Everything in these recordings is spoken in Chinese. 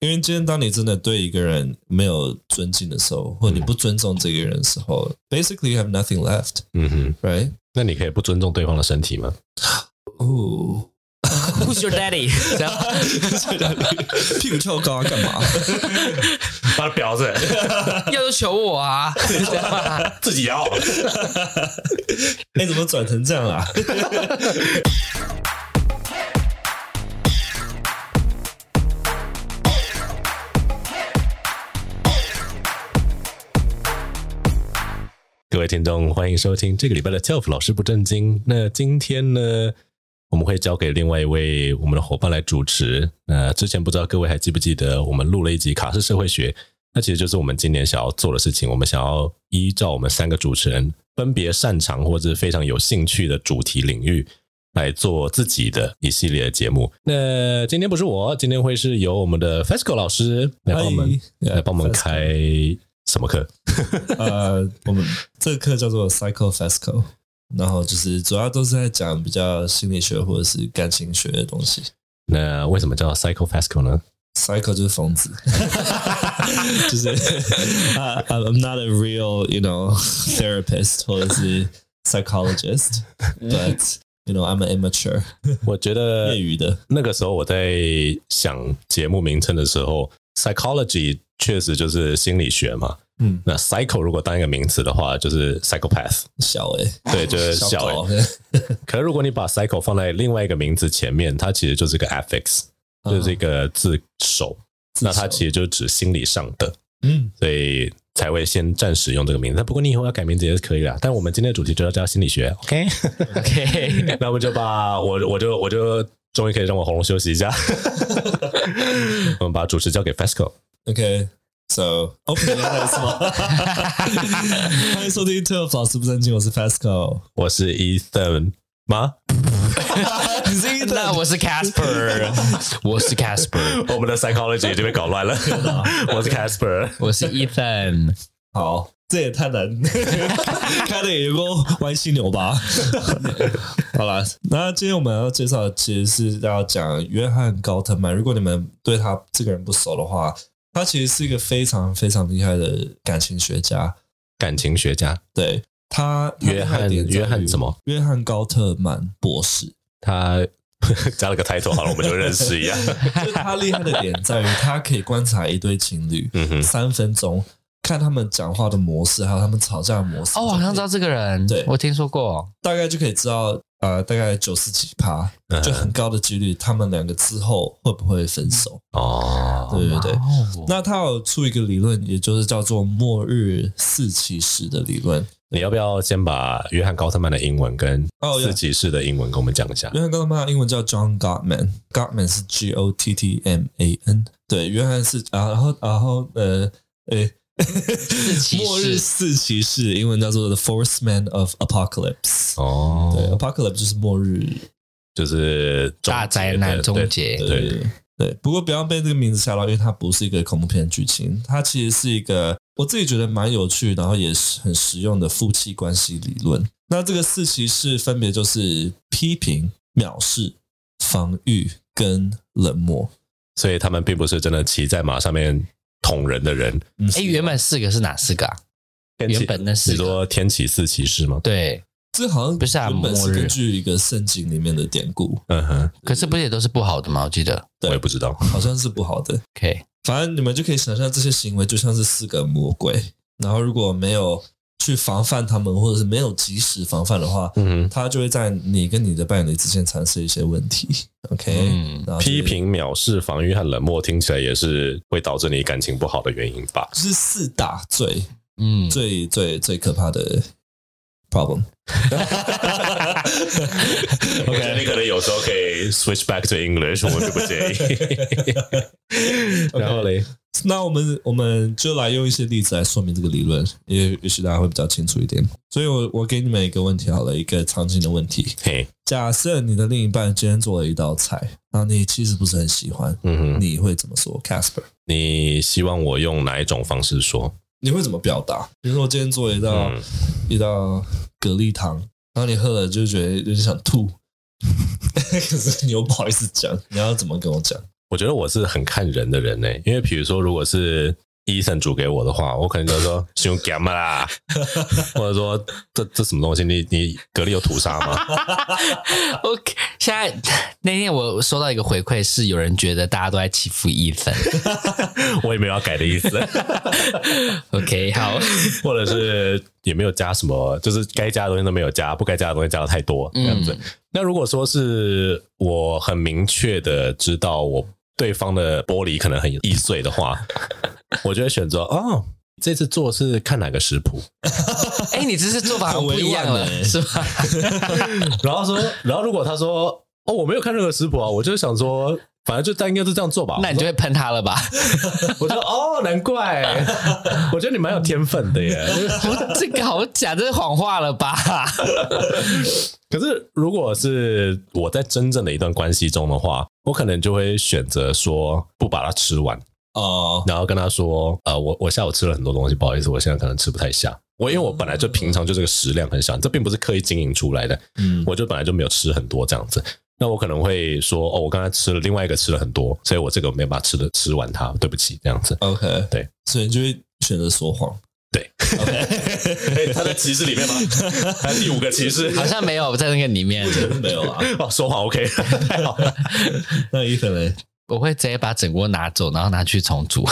因为今天当你真的对一个人没有尊敬的时候，或者你不尊重这个人的时候、嗯、，basically you have nothing left。嗯哼，right？那你可以不尊重对方的身体吗？哦。Who's your daddy？这 样屁股翘高啊，干嘛？他的婊子要就求我啊！自己要。哎，怎么转成这样啊？各位听众，欢迎收听这个礼拜的 TELF 老师不正经。那今天呢？我们会交给另外一位我们的伙伴来主持。那，之前不知道各位还记不记得，我们录了一集卡式社会学，那其实就是我们今年想要做的事情。我们想要依照我们三个主持人分别擅长或者非常有兴趣的主题领域来做自己的一系列的节目。那今天不是我，今天会是由我们的 FESCO 老师来帮我们 Hi, yeah, 来帮我们开什么课？呃，我们这个课叫做 Psycho FESCO。然后就是主要都是在讲比较心理学或者是感情学的东西。那为什么叫 Psycho FESCO 呢？Psycho 就是疯子，就是 I'm not a real, you know, therapist 或者是 psychologist，but you know, I'm an amateur。我觉得业余的。那个时候我在想节目名称的时候，psychology 确实就是心理学嘛。嗯，那 psycho 如果当一个名词的话，就是 psychopath，小哎、欸，对，就是小。可是如果你把 psycho 放在另外一个名字前面，它其实就是个 affix，就是一个字首，嗯、那它其实就是指心理上的。嗯，所以才会先暂时用这个名字。但不过你以后要改名字也是可以的。但我们今天的主题就要叫心理学，OK？OK？Okay? Okay. 那我们就把我我就我就终于可以让我喉咙休息一下。我们把主持交给 FESCO，OK？、Okay. So open 开始吗？欢迎收听 TILF 老师不正经，我是 FESCO，我是 Ethan 吗？你是 Ethan，那我是 Casper，我是 Casper，我们的 psychology 就被搞乱了。我是 Casper，我是 Ethan。好，这也太难，开的也有个歪七扭八。好啦，那今天我们要介绍的其实是要讲约翰高特曼。如果你们对他这个人不熟的话，他其实是一个非常非常厉害的感情学家，感情学家。对，他约翰约翰什么？约翰高特曼博士。他加了个 title，好了，我们就认识一样。就他厉害的点在于，他可以观察一对情侣，嗯哼，三分钟，看他们讲话的模式，还有他们吵架的模式。哦，我好像知道这个人，对，我听说过，大概就可以知道。呃，大概九十几趴，就很高的几率，他们两个之后会不会分手？哦，对对对。那他有出一个理论，也就是叫做末日四骑士的理论。你要不要先把约翰高特曼的英文跟四骑士的英文跟我们讲一下？约翰高特曼的英文叫 John Gottman，Gottman 是 G O T T M A N。对，约翰是啊，然后然后呃，诶。末日四骑士，英文叫做 The Fourth Man of Apocalypse。哦，对，Apocalypse 就是末日，就是大灾难终结。对对，对，对，不过不要被这个名字吓到，因为它不是一个恐怖片剧情，它其实是一个我自己觉得蛮有趣，然后也是很实用的夫妻关系理论。那这个四骑士分别就是批评、藐视、防御跟冷漠，所以他们并不是真的骑在马上面。捅人的人，哎，原本四个是哪四个啊？原本那四个，你说天启四骑士吗？对，这好像不是啊，原本是根据一个圣经里面的典故。嗯哼，可是不是也都是不好的吗？我记得，我也不知道，好像是不好的。OK，反正你们就可以想象这些行为就像是四个魔鬼，然后如果没有。去防范他们，或者是没有及时防范的话，嗯，他就会在你跟你的伴侣之间产生一些问题。OK，嗯，批评、藐视、防御和冷漠，听起来也是会导致你感情不好的原因吧？就是四大罪，嗯，最最最可怕的 problem。OK，你可能有时候可以 switch back to English，我们就不介意。然后嘞。那我们我们就来用一些例子来说明这个理论，也也许大家会比较清楚一点。所以我，我我给你们一个问题好了，一个场景的问题。嘿，假设你的另一半今天做了一道菜，然后你其实不是很喜欢，嗯哼，你会怎么说，Casper？你希望我用哪一种方式说？你会怎么表达？比如说，我今天做了一道、嗯、一道蛤蜊汤，然后你喝了就觉得有点想吐，可是你又不好意思讲，你要怎么跟我讲？我觉得我是很看人的人呢，因为比如说，如果是。医生煮给我的话，我可能就说凶干嘛啦，或者说这这什么东西？你你蛤蜊有屠杀吗？OK，现在那天我收到一个回馈，是有人觉得大家都在欺负医生，我也没有要改的意思。OK，好，或者是也没有加什么，就是该加的东西都没有加，不该加的东西加的太多这样子。嗯、那如果说是我很明确的知道我对方的玻璃可能很易碎的话。我就会选择哦，这次做是看哪个食谱？哎，你这次做法很不一样了，是吧？然后说，然后如果他说哦，我没有看任何食谱啊，我就想说，反正就他应该是这样做吧。那你就会喷他了吧？我说哦，难怪，我觉得你蛮有天分的耶。这个好假，这是谎话了吧？可是如果是我在真正的一段关系中的话，我可能就会选择说不把它吃完。哦，然后跟他说，呃，我我下午吃了很多东西，不好意思，我现在可能吃不太下。我因为我本来就平常就这个食量很小，这并不是刻意经营出来的。嗯，我就本来就没有吃很多这样子。那我可能会说，哦，我刚才吃了另外一个吃了很多，所以我这个没有办法吃的吃完它，对不起，这样子。OK，对，所以你就会选择说谎。对，OK，他在歧视里面吗？还是第五个歧视？好像没有在那个里面，没有啊。哦，说谎 OK，太好了。那伊粉呢？我会直接把整锅拿走，然后拿去重煮，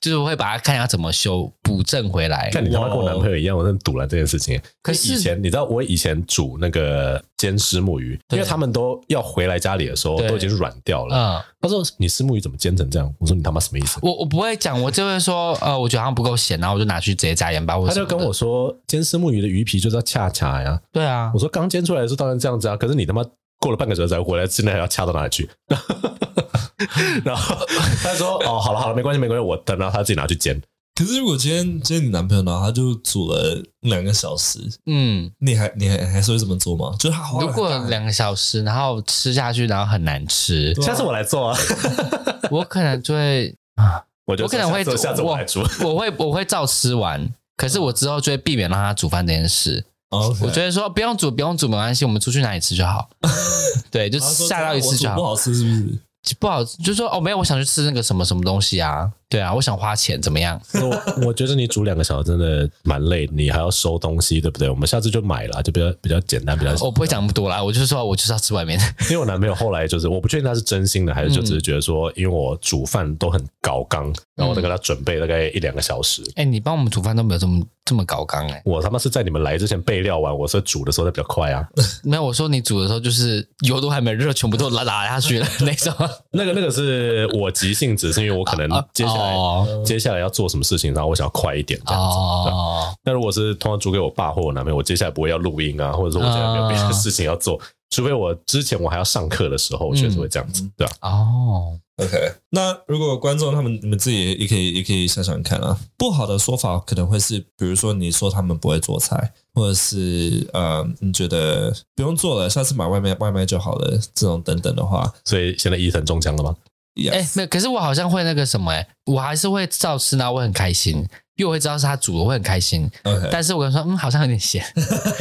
就是我会把它看一下怎么修补正回来。看你他妈跟我男朋友一样，我真堵了这件事情。可是以前你知道，我以前煮那个煎丝木鱼，因为他们都要回来家里的时候都已经软掉了。嗯，他说你丝木鱼怎么煎成这样？我说你他妈什么意思？我我不会讲，我就会说呃，我觉得好像不够咸，然后我就拿去直接加盐巴。他就跟我说，煎丝木鱼的鱼皮就是要恰恰呀。对啊，我说刚煎出来的时候当然这样子啊，可是你他妈过了半个小时才回来，现在还要恰到哪里去？然后他说：“哦，好了好了，没关系没关系，我等到他自己拿去煎。可是如果今天今天你男朋友呢，他就煮了两个小时，嗯，你还你还还是会这么做吗？就是他如果两个小时，然后吃下去，然后很难吃，下次我来做啊，我可能就会啊，我就我可能会下次我来煮，我会我会照吃完，可是我之后就会避免让他煮饭这件事。” Okay. 我觉得说不用煮，不用煮没关系，我们出去哪里吃就好。对，就下到一次就好。不好吃是不是？不好，就说哦，没有，我想去吃那个什么什么东西啊。对啊，我想花钱，怎么样？我我觉得你煮两个小时真的蛮累，你还要收东西，对不对？我们下次就买了，就比较比较简单，比较。我不会讲那么多啦，我就是说我就是要吃外面。因为我男朋友后来就是，我不确定他是真心的，还是就只是觉得说，因为我煮饭都很搞刚，然后我再给他准备大概一两个小时。哎、嗯欸，你帮我们煮饭都没有这么这么搞刚哎、欸！我他妈是在你们来之前备料完，我是煮的时候才比较快啊。没有，我说你煮的时候就是油都还没热，全部都拉拉下去了那种。那个那个是我急性子，是因为我可能接下来、哦。接下来要做什么事情，然后我想要快一点这样子。哦。那如果是通常租给我爸或我男朋友，我接下来不会要录音啊，或者说我现在没有别的事情要做，哦、除非我之前我还要上课的时候，我确实会这样子，嗯、对吧？哦，OK。那如果观众他们你们自己也可以也可以想想看啊，不好的说法可能会是，比如说你说他们不会做菜，或者是呃你觉得不用做了，下次买外卖外卖就好了，这种等等的话。所以现在伊藤中枪了吗？哎 Yes.，没有，可是我好像会那个什么，哎，我还是会照吃呢，我会很开心，因为我会知道是他煮的，我会很开心。但是我跟他说，嗯，好像有点咸，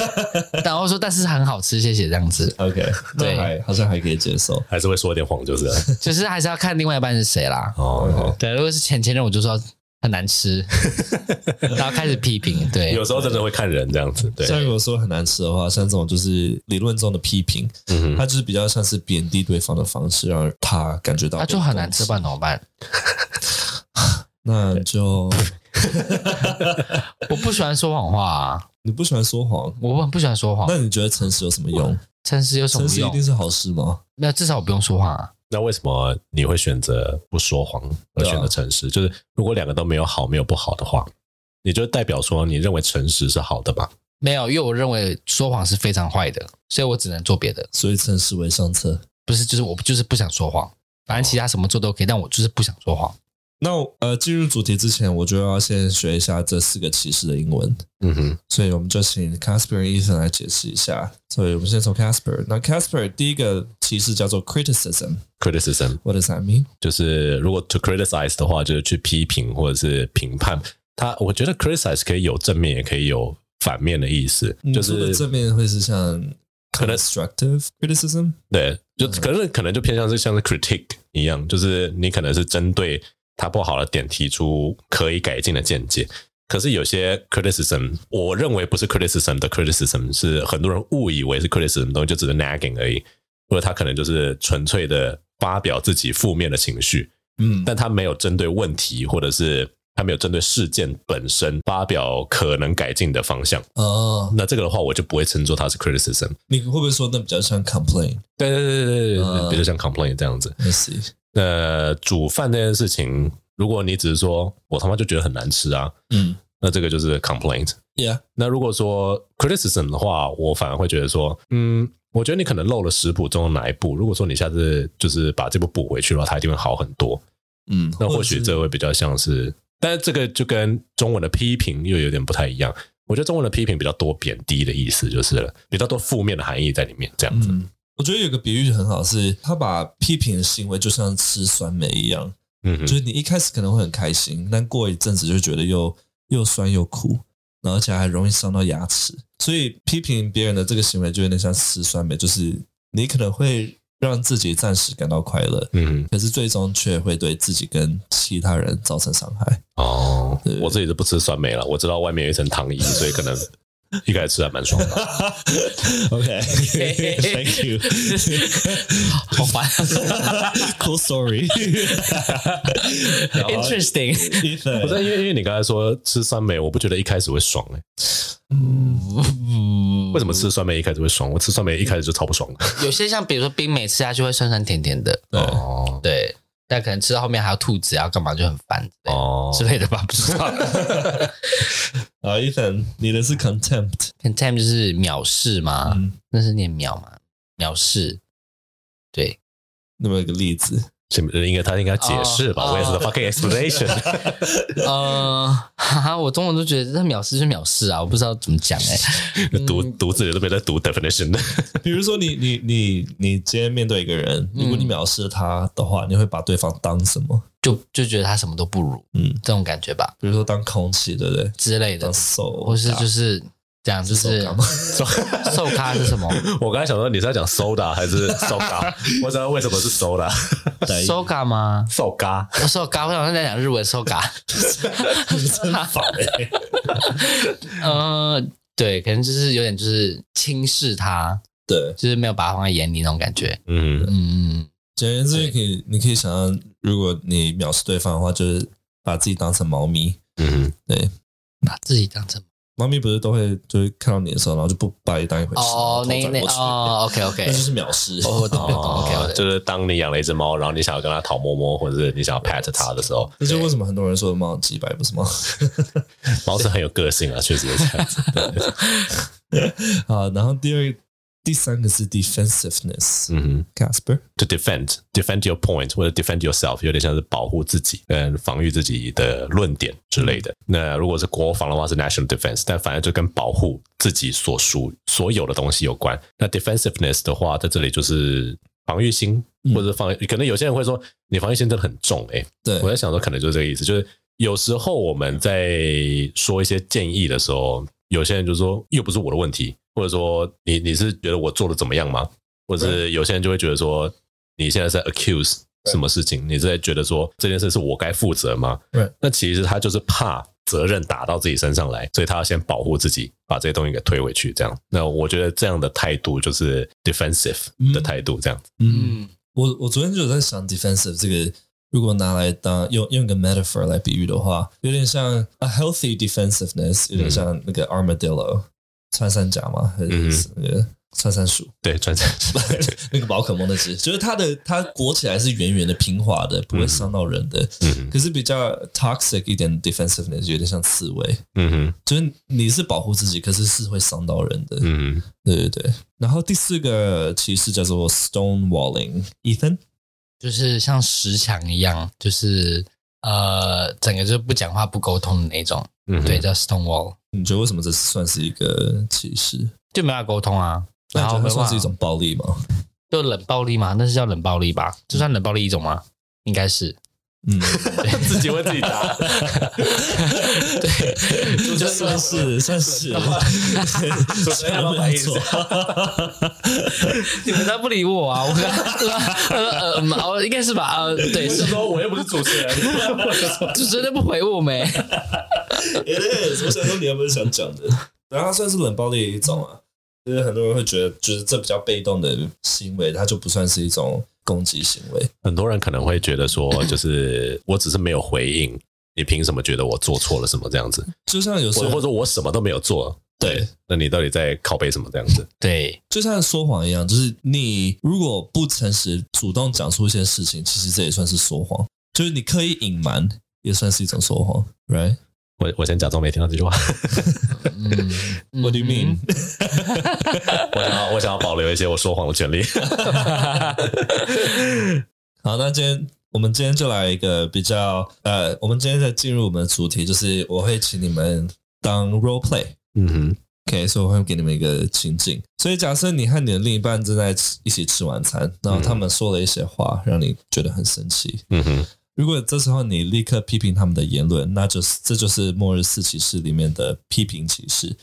然后说，但是很好吃，谢谢这样子。OK，对，还好像还可以接受，还是会说一点谎，就是，就是还是要看另外一半是谁啦。哦，Okay. 对，如果是前前任，我就说。很难吃，然后开始批评。对，有时候真的会看人这样子。对，像如果说很难吃的话，像这种就是理论中的批评，嗯哼，它就是比较像是贬低对方的方式，让他感觉到。那就很难吃，不然怎么办？那就，我不喜欢说谎话啊！你不喜欢说谎？我很不喜欢说谎。那你觉得诚实有什么用？诚实有什么用？诚实一定是好事吗？那至少我不用说谎啊。那为什么你会选择不说谎而选择诚实？啊、就是如果两个都没有好，没有不好的话，你就代表说你认为诚实是好的吧？没有，因为我认为说谎是非常坏的，所以我只能做别的。所以诚实为上策，不是？就是我就是不想说谎，反正其他什么做都可以，但我就是不想说谎。那呃，进入主题之前，我就要先学一下这四个歧视的英文。嗯哼，所以我们就请 Casper 医生来解释一下。所以我们先从 Casper。那 Casper 第一个歧视叫做 criticism。criticism，what does that mean？就是如果 to criticize 的话，就是去批评或者是评判。他我觉得 criticize 可以有正面，也可以有反面的意思。就是正面会是像 constructive criticism，对，就可能可能就偏向是像是 critique 一样，就是你可能是针对他不好的点提出可以改进的见解。可是有些 criticism，我认为不是 criticism 的 criticism，是很多人误以为是 criticism 东西，就只是 nagging 而已，或者他可能就是纯粹的发表自己负面的情绪，嗯，但他没有针对问题，或者是他没有针对事件本身发表可能改进的方向。哦，那这个的话，我就不会称作他是 criticism。你会不会说那比较像 complain？对对对对对，嗯、比较像 complain 这样子。I see。那煮饭这件事情。如果你只是说我他妈就觉得很难吃啊，嗯，那这个就是 complaint。Yeah。那如果说 criticism 的话，我反而会觉得说，嗯，我觉得你可能漏了食谱中的哪一步。如果说你下次就是把这步补回去的话，它一定会好很多。嗯，那或许这会比较像是，但是这个就跟中文的批评又有点不太一样。我觉得中文的批评比较多贬低的意思，就是了比较多负面的含义在里面。这样子，嗯，我觉得有个比喻很好，是他把批评的行为就像吃酸梅一样。嗯，就是你一开始可能会很开心，但过一阵子就觉得又又酸又苦，然后而且还容易伤到牙齿。所以批评别人的这个行为就有点像吃酸梅，就是你可能会让自己暂时感到快乐，嗯，可是最终却会对自己跟其他人造成伤害。哦，我自己是不吃酸梅了，我知道外面有一层糖衣，所以可能。一开始吃还蛮爽的。OK，Thank you。好烦。Cool story。Interesting。不是因为因为你刚才说吃酸梅，我不觉得一开始会爽哎。嗯。为什么吃酸梅一开始会爽？我吃酸梅一开始就超不爽的。有些像比如说冰梅吃下去会酸酸甜甜的。哦。对。但可能吃到后面还要兔子啊干嘛就很烦哦之类的吧，不知道。啊，Ethan，你的是 contempt，contempt 就是藐视吗？嗯、那是念藐吗？藐视，对。那么一个例子。应该他应该解释吧？我也是 fucking explanation。呃，哈哈，我中文都觉得这藐视是藐视啊，我不知道怎么讲 哎。读读字都没在读 definition 的。比如说，你你你你今天面对一个人，如果你藐视他的话，你会把对方当什么？就就觉得他什么都不如，嗯，这种感觉吧。比如说当空气，对不对？之类的，手，或是就是。讲就是瘦咖 是什么？我刚才想说你是在讲 soda 还是瘦咖？我知道为什么是 soda。瘦咖吗？瘦咖，瘦咖。我想在讲日文瘦咖。真烦哎。呃，对，可能就是有点就是轻视他，对，就是没有把他放在眼里那种感觉。嗯嗯嗯。简言之，可以你可以想象，如果你藐视对方的话，就是把自己当成猫咪。嗯，对，把自己当成。猫咪不是都会就是看到你的时候，然后就不把你当一回事。哦，那那哦，OK OK，那就是藐视。哦，懂懂懂，OK，就是当你养了一只猫，然后你想要跟它讨摸摸，或者是你想要 pat 它的时候，那就为什么很多人说猫很鸡掰，不是吗？猫是很有个性啊，确实是这样子。对好，然后第二。第三个是 defensiveness，嗯哼，Casper，to defend，defend your point 或者 defend yourself，有点像是保护自己，嗯防御自己的论点之类的。那如果是国防的话是 national defense，但反正就跟保护自己所属所有的东西有关。那 defensiveness 的话，在这里就是防御心，或者防，可能有些人会说你防御心真的很重，欸，哎，对，我在想说可能就是这个意思，就是有时候我们在说一些建议的时候，有些人就说又不是我的问题。或者说你你是觉得我做的怎么样吗？或者是有些人就会觉得说你现在在 accuse 什么事情？你是在觉得说这件事是我该负责吗？对，那其实他就是怕责任打到自己身上来，所以他要先保护自己，把这些东西给推回去。这样，那我觉得这样的态度就是 defensive 的态度。这样子，嗯，我我昨天就有在想 defensive 这个，如果拿来当用用一个 metaphor 来比喻的话，有点像 a healthy defensiveness，有点像那个 armadillo。穿山甲嘛？还是那个穿山鼠？对，穿山鼠 那个宝可梦的只，就是它的它裹起来是圆圆的、平滑的，不会伤到人的。嗯，可是比较 toxic 一点 defensiveness 有点像刺猬。嗯哼，就是你是保护自己，可是是会伤到人的。嗯，对对对。然后第四个骑士叫做 stonewalling，Ethan，就是像石墙一样，就是呃，整个就不讲话、不沟通的那种。嗯，对，叫 stonewall。你觉得为什么这算是一个歧视？就没法沟通啊？然后算是一种暴力吗？就冷暴力吗？那是叫冷暴力吧？这算冷暴力一种吗？应该是。嗯，自己问自己答，对，就算是算是，主持人不好意思，你们都不理我啊！我刚呃呃呃，应该是吧？呃，对，是说我又不是主持人，主持人不回我没？哎，我想说你有没有想讲的？然后它算是冷暴力的一种啊，就是很多人会觉得，就是这比较被动的行为，它就不算是一种。攻击行为，很多人可能会觉得说，就是我只是没有回应，你凭什么觉得我做错了什么这样子？就像有时候，或者我什么都没有做，对，那你到底在靠背什么这样子？对，就像说谎一样，就是你如果不诚实，主动讲出一些事情，其实这也算是说谎，就是你刻意隐瞒，也算是一种说谎，right？我我先假装没听到这句话。嗯，What do you mean？我想要我想要保留一些我说谎的权利。好，那今天我们今天就来一个比较呃，我们今天再进入我们的主题，就是我会请你们当 role play。嗯哼，OK，所以我会给你们一个情境。所以假设你和你的另一半正在一起吃晚餐，然后他们说了一些话，让你觉得很生气。嗯哼。如果这时候你立刻批评他们的言论，那就是这就是末日四骑士里面的批评骑士。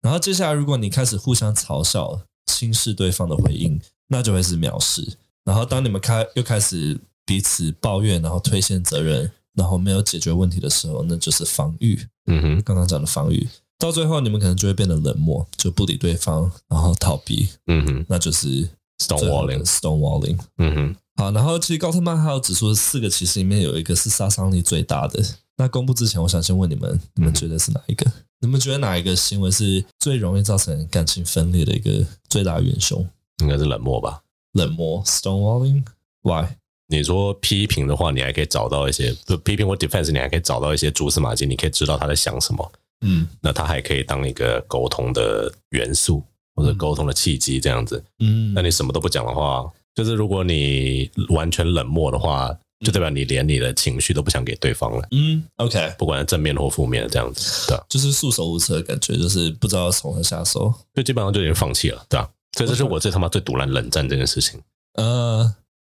然后接下来，如果你开始互相嘲笑、轻视对方的回应，那就会是藐视。然后当你们开又开始彼此抱怨，然后推卸责任，然后没有解决问题的时候，那就是防御。嗯哼，刚刚讲的防御，到最后你们可能就会变得冷漠，就不理对方，然后逃避。嗯哼，那就是 stonewalling。stonewalling。嗯哼。好，然后其实高特曼还有指出四个骑士里面有一个是杀伤力最大的。那公布之前，我想先问你们，你们觉得是哪一个？嗯、你们觉得哪一个行为是最容易造成感情分裂的一个最大元凶？应该是冷漠吧？冷漠，stonewalling，why？你说批评的话，你还可以找到一些不批评或 defense，你还可以找到一些蛛丝马迹，你可以知道他在想什么。嗯，那他还可以当一个沟通的元素或者沟通的契机，这样子。嗯，那你什么都不讲的话。就是如果你完全冷漠的话，就代表你连你的情绪都不想给对方了。嗯，OK，不管是正面或负面的这样子，对，就是束手无策的感觉，就是不知道从何下手，就基本上就已经放弃了，对吧？所以这是我最他妈最毒烂冷战这件事情。呃，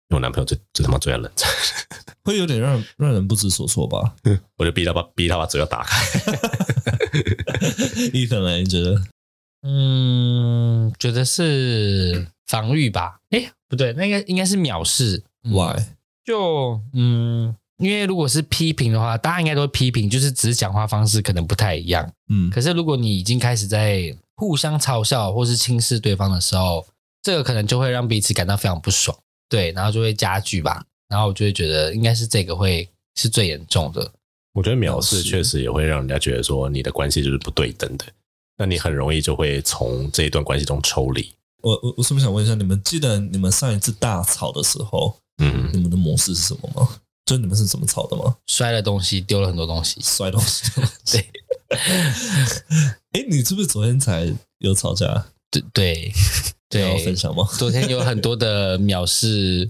因为我男朋友最最他妈最爱冷战，会有点让让人不知所措吧？我就逼他把逼他把嘴要打开。伊森呢？你觉得？嗯，觉得是防御吧？哎不对，那个应该是藐视。Why？就嗯，因为如果是批评的话，大家应该都会批评，就是只是讲话方式可能不太一样。嗯，可是如果你已经开始在互相嘲笑或是轻视对方的时候，这个可能就会让彼此感到非常不爽。对，然后就会加剧吧。然后我就会觉得应该是这个会是最严重的。我觉得藐视确实也会让人家觉得说你的关系就是不对等的，那你很容易就会从这一段关系中抽离。我我我是不是想问一下，你们记得你们上一次大吵的时候，嗯，你们的模式是什么吗？就你们是怎么吵的吗？摔了东西，丢了很多东西，摔东西。对。哎，你是不是昨天才有吵架？对对 对，要分享吗？昨天有很多的藐视、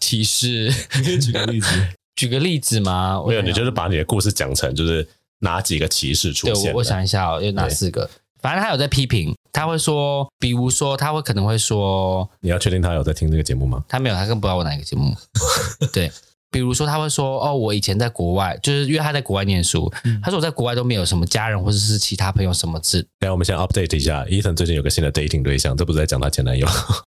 歧视，你可以举个例子。举个例子吗？没有，你就是把你的故事讲成就是哪几个歧视出现？对，我我想一下哦，有哪四个？反正他有在批评，他会说，比如说，他会可能会说，你要确定他有在听这个节目吗？他没有，他更不知道我哪一个节目。对，比如说他会说，哦，我以前在国外，就是因为他在国外念书，嗯、他说我在国外都没有什么家人或者是其他朋友什么字。来，我们先 update 一下，Ethan 最近有个新的 dating 对象，这不是在讲他前男友。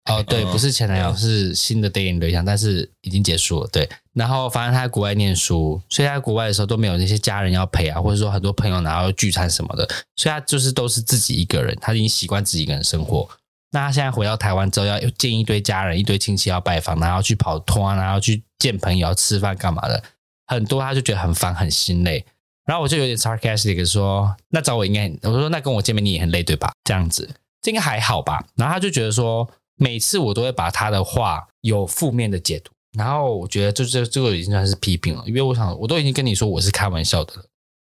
哦，对，不是前男友，是新的 dating 对象，但是已经结束了。对，然后反正他在国外念书，所以他在国外的时候都没有那些家人要陪啊，或者说很多朋友然后聚餐什么的，所以他就是都是自己一个人，他已经习惯自己一个人生活。那他现在回到台湾之后，要见一堆家人、一堆亲戚要拜访，然后去跑摊，然后去见朋友、要吃饭干嘛的，很多他就觉得很烦、很心累。然后我就有点 sarcastic 说：“那找我应该……我说那跟我见面你也很累对吧？这样子这应该还好吧？”然后他就觉得说。每次我都会把他的话有负面的解读，然后我觉得这这这个已经算是批评了，因为我想我都已经跟你说我是开玩笑的了，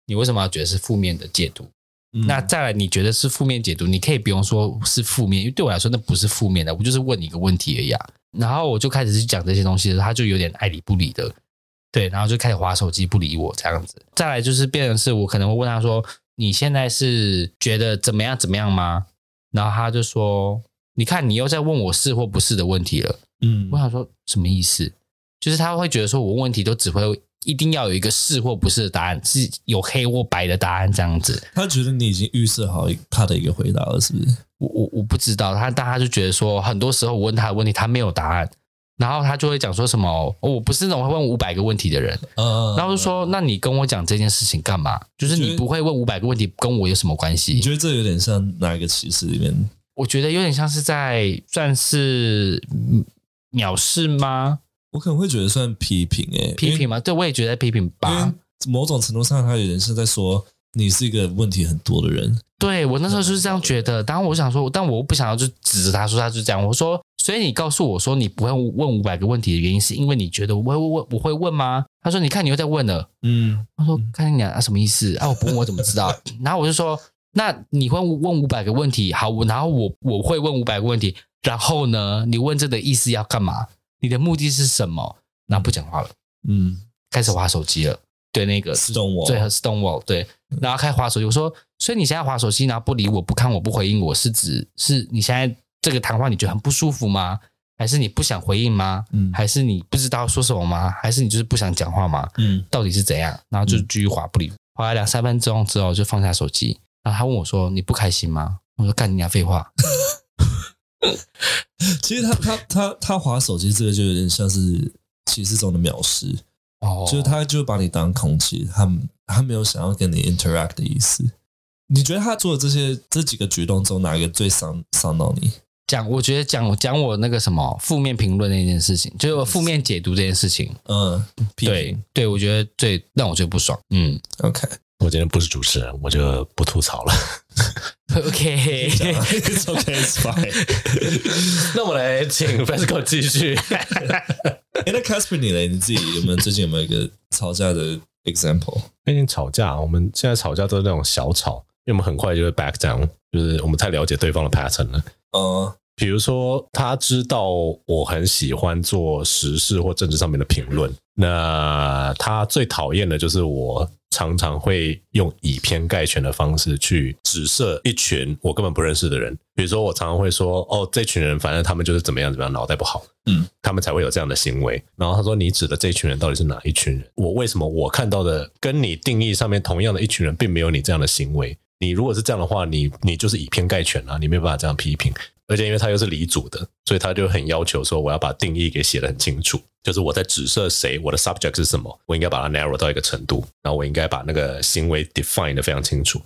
你为什么要觉得是负面的解读？嗯、那再来你觉得是负面解读，你可以不用说是负面，因为对我来说那不是负面的，我就是问你一个问题而已啊。然后我就开始去讲这些东西的时候，他就有点爱理不理的，对，然后就开始划手机不理我这样子。再来就是变成是我可能会问他说：“你现在是觉得怎么样怎么样吗？”然后他就说。你看，你又在问我是或不是的问题了。嗯，我想说什么意思？就是他会觉得说我问问题都只会一定要有一个是或不是的答案，是有黑或白的答案这样子。他觉得你已经预设好他的一个回答了，是不是？我我我不知道，他但他就觉得说，很多时候我问他的问题，他没有答案。然后他就会讲说什么，哦、我不是那种会问五百个问题的人。嗯，然后就说，那你跟我讲这件事情干嘛？就是你不会问五百个问题，跟我有什么关系？你觉得这有点像哪一个歧视里面？我觉得有点像是在算是藐视吗？我可能会觉得算批评诶、欸，批评吗？对，我也觉得批评吧。某种程度上，他有点是在说你是一个问题很多的人。对，我那时候就是这样觉得。当然，我想说，但我不想要就指着他说他是这样。我说。所以你告诉我说你不会问五百个问题的原因，是因为你觉得我会问我会问吗？他说：“你看你又在问了。”嗯，他说：“看你俩啊，什么意思？啊，我不问我怎么知道？” 然后我就说：“那你会问五百个问题，好，然后我我会问五百个问题，然后呢，你问这个意思要干嘛？你的目的是什么？”然后不讲话了，嗯，开始划手机了。对，那个 Stonewall，对，Stonewall，对，然后开始滑手机。我说：“所以你现在滑手机，然后不理我，不看我，不回应我，是指是你现在？”这个谈话你觉得很不舒服吗？还是你不想回应吗？嗯，还是你不知道说什么吗？还是你就是不想讲话吗？嗯，到底是怎样？然后就继续滑不理，滑了两三分钟之后就放下手机。然后他问我说：“你不开心吗？”我说：“干你娘废话。”其实他他他他划手机这个就有点像是歧视中的藐视哦，就是他就把你当空气，他他没有想要跟你 interact 的意思。你觉得他做的这些这几个举动中，哪一个最伤伤到你？讲，我觉得讲讲我那个什么负面评论那件事情，就是我负面解读这件事情。嗯，对对，我觉得最让我最不爽。嗯，OK，我今天不是主持人，我就不吐槽了。OK，It's OK，It's fine。那我们来请 Fresco 继续。哎，那 Casper 你嘞？你自己有没有最近有没有一个吵架的 example？最近吵架，我们现在吵架都是那种小吵。因为我们很快就会 back down，就是我们太了解对方的 pattern 了。呃，比如说他知道我很喜欢做时事或政治上面的评论，那他最讨厌的就是我。常常会用以偏概全的方式去指涉一群我根本不认识的人，比如说我常常会说，哦，这群人反正他们就是怎么样怎么样，脑袋不好，嗯，他们才会有这样的行为。然后他说，你指的这群人到底是哪一群人？我为什么我看到的跟你定义上面同样的一群人，并没有你这样的行为？你如果是这样的话，你你就是以偏概全啊，你没有办法这样批评。而且因为他又是理组的，所以他就很要求说，我要把定义给写得很清楚，就是我在指涉谁，我的 subject 是什么，我应该把它 narrow 到一个程度，然后我应该把那个行为 define 的非常清楚。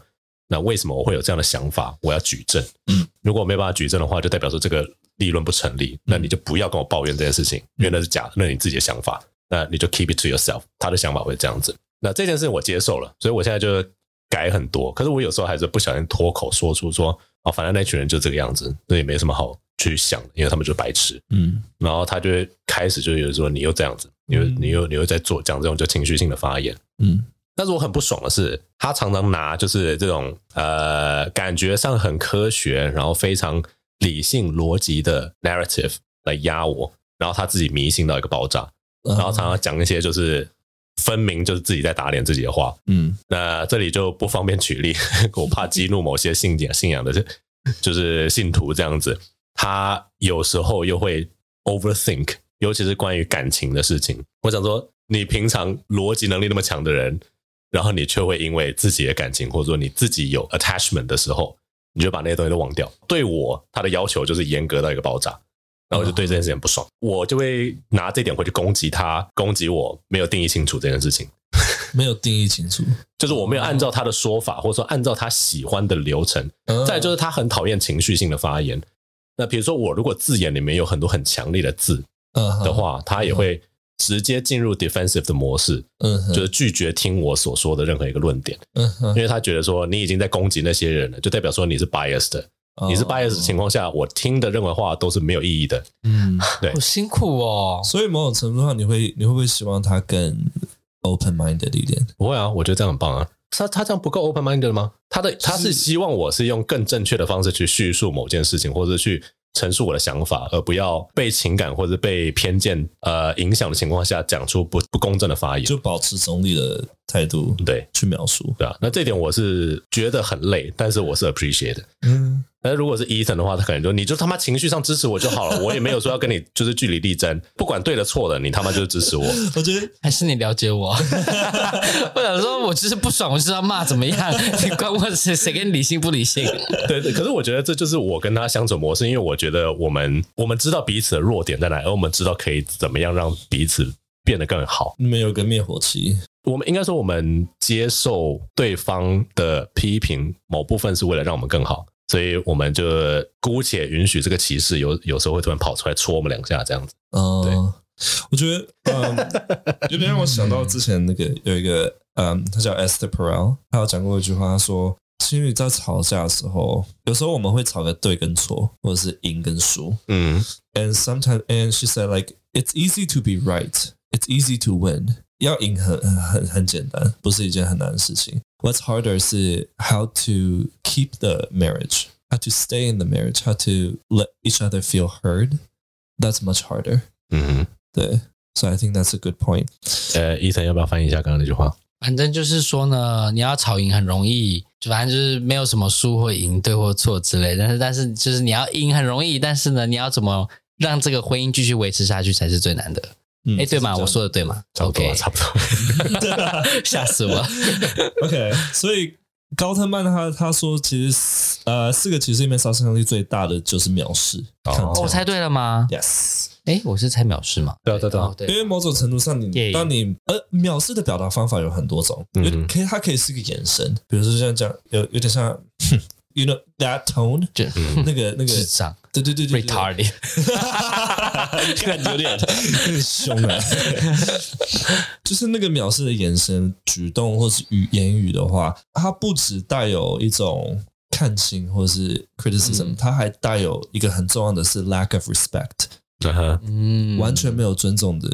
那为什么我会有这样的想法？我要举证。嗯，如果我没办法举证的话，就代表说这个立论不成立。那你就不要跟我抱怨这件事情，因为那是假的，那是你自己的想法。那你就 keep it to yourself。他的想法会这样子。那这件事我接受了，所以我现在就改很多。可是我有时候还是不小心脱口说出说，哦，反正那群人就这个样子，那也没什么好。去想，因为他们就是白痴，嗯，然后他就会开始就有说你又这样子，你又你又你又在做讲这种就情绪性的发言，嗯，但是我很不爽的是，他常常拿就是这种呃感觉上很科学，然后非常理性逻辑的 narrative 来压我，然后他自己迷信到一个爆炸，然后常常讲一些就是分明就是自己在打脸自己的话，嗯，那这里就不方便举例，我怕激怒某些信仰信仰的 就是信徒这样子。他有时候又会 overthink，尤其是关于感情的事情。我想说，你平常逻辑能力那么强的人，然后你却会因为自己的感情，或者说你自己有 attachment 的时候，你就把那些东西都忘掉。对我，他的要求就是严格到一个爆炸，然后我就对这件事情不爽，我就会拿这点回去攻击他，攻击我没有定义清楚这件事情。没有定义清楚，就是我没有按照他的说法，或者说按照他喜欢的流程。再就是他很讨厌情绪性的发言。那比如说，我如果字眼里面有很多很强烈的字的话，他也会直接进入 defensive 的模式，嗯，就是拒绝听我所说的任何一个论点，嗯，因为他觉得说你已经在攻击那些人了，就代表说你是 biased 的，你是 biased 的情况下，我听的任何话都是没有意义的，嗯，对，好辛苦哦。所以某种程度上，你会你会不会希望他更 open minded 一点？不会啊，我觉得这样很棒啊。他他这样不够 open minded 吗？他的他是希望我是用更正确的方式去叙述某件事情，或者去陈述我的想法，而不要被情感或者被偏见呃影响的情况下讲出不不公正的发言，就保持中立的态度对去描述，对啊。那这点我是觉得很累，但是我是 appreciate 的。嗯，但是如果是 Ethan 的话，他可能就你就他妈情绪上支持我就好了，我也没有说要跟你就是据理力争，不管对的错的，你他妈就是支持我。我觉得还是你了解我。我想说，我就是不爽，我就是要骂怎么样？你管我谁谁跟你理性不理性？对对，可是我觉得这就是我跟他相处模式，因为我觉得我们我们知道彼此的弱点在哪，而我们知道可以怎么样让彼此变得更好。没有个灭火器。我们应该说，我们接受对方的批评，某部分是为了让我们更好，所以我们就姑且允许这个歧视有有时候会突然跑出来戳我们两下，这样子。哦、对，我觉得，嗯，有点让我想到之前那个有一个，嗯，他叫 Esther Perel，他有讲过一句话，他说，情侣在吵架的时候，有时候我们会吵个对跟错，或者是赢跟输。嗯，and sometimes, and she said, like, it's easy to be right, it's easy to win. 要赢很很很简单，不是一件很难的事情。What's harder 是 how to keep the marriage, how to stay in the marriage, how to let each other feel heard. That's much harder. 嗯，对，So I think that's a good point. 呃，Ethan 要不要翻译一下刚刚那句话？反正就是说呢，你要吵赢很容易，就反正就是没有什么输或赢、对或错之类。但是，但是就是你要赢很容易，但是呢，你要怎么让这个婚姻继续维持下去才是最难的。 哎、嗯，对吗？我说的对吗？差不多，差不多。吓死我。OK，所以高特曼他他说，其实呃，四个骑士里面杀伤力最大的就是藐视。哦，我猜对了吗？Yes。哎，我是猜藐视嘛？对对对，对。因为某种程度上你，你当你呃藐视的表达方法有很多种，嗯，可以它可以是个眼神，比如说像这样，有有点像。You know that tone？那个那个智障，对对对对，retarded，感觉有点有点凶啊。就是那个藐视的眼神、举动或是语言语的话，它不只带有一种看轻或是 criticism，、嗯、它还带有一个很重要的是 lack of respect，嗯，完全没有尊重的，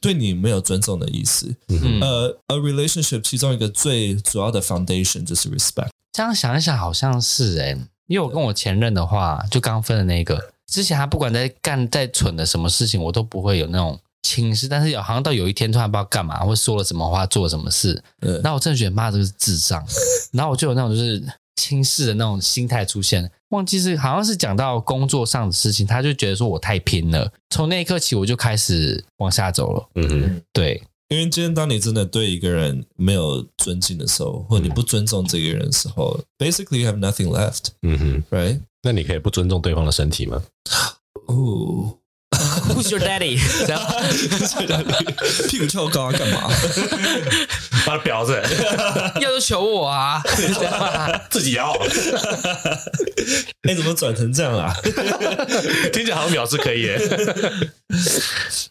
对你没有尊重的意思。嗯、呃，a relationship 其中一个最主要的 foundation 就是 respect。这样想一想，好像是哎，因为我跟我前任的话，就刚分的那个，之前他不管在干再蠢的什么事情，我都不会有那种轻视，但是有好像到有一天突然不知道干嘛，或说了什么话，做了什么事，然后我真的觉得妈这个是智障，然后我就有那种就是轻视的那种心态出现，忘记是好像是讲到工作上的事情，他就觉得说我太拼了，从那一刻起我就开始往下走了，嗯哼，对。因为今天，当你真的对一个人没有尊敬的时候，或者你不尊重这个人的时候、嗯、，basically you have nothing left。嗯哼，right？那你可以不尊重对方的身体吗？哦。Who's your daddy？屁股翘高啊，干嘛？把他婊子，要就求我啊！自己要。你、欸，怎么转成这样啊？听起来好像表示可以耶。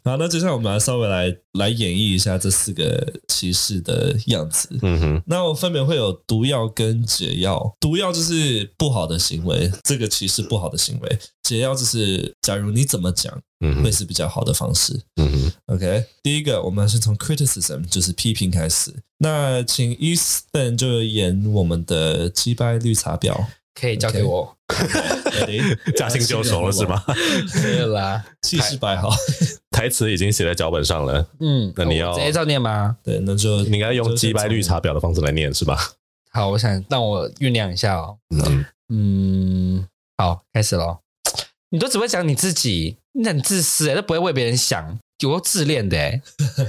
好，那接下来我们来稍微来来演绎一下这四个骑士的样子。嗯哼，那我分别会有毒药跟解药。毒药就是不好的行为，这个骑士不好的行为。解药就是，假如你怎么讲。嗯会是比较好的方式。嗯哼，OK，第一个我们先从 criticism 就是批评开始。那请 Ethan 就演我们的击败绿茶婊，可以交给我。驾轻就熟了是吗？没有啦，气势摆好，台词已经写在脚本上了。嗯，那你要直接照念吗？对，那就你应该用击败绿茶婊的方式来念是吧？好，我想让我酝酿一下哦。嗯嗯，好，开始喽。你都只会讲你自己，你很自私诶，都不会为别人想，有够自恋的 诶。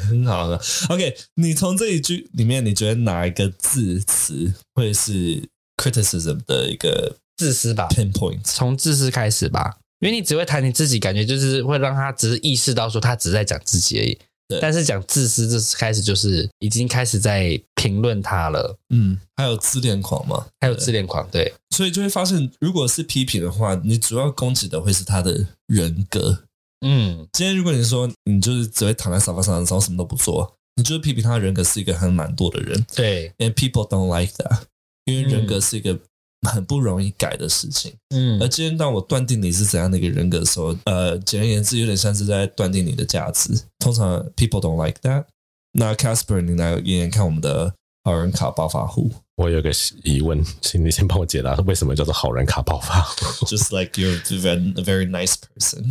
很好的，OK，你从这一句里面，你觉得哪一个字词会是 criticism 的一个自私吧？pinpoint，从自私开始吧，因为你只会谈你自己，感觉就是会让他只是意识到说他只是在讲自己而已。对，但是讲自私，这开始就是已经开始在评论他了。嗯，还有自恋狂吗？还有自恋狂，对，所以就会发现，如果是批评的话，你主要攻击的会是他的人格。嗯，今天如果你说你就是只会躺在沙发上，然后什么都不做，你就是批评他的人格是一个很懒惰的人。对，and people don't like that，因为人格是一个。嗯很不容易改的事情，嗯，而今天当我断定你是怎样的一个人格的时候，呃，简而言之，有点像是在断定你的价值。通常，people don't like that。那 Casper，你来演演看我们的好人卡暴发户。我有个疑问，请你先帮我解答，为什么叫做好人卡爆发？Just like you're a very nice person。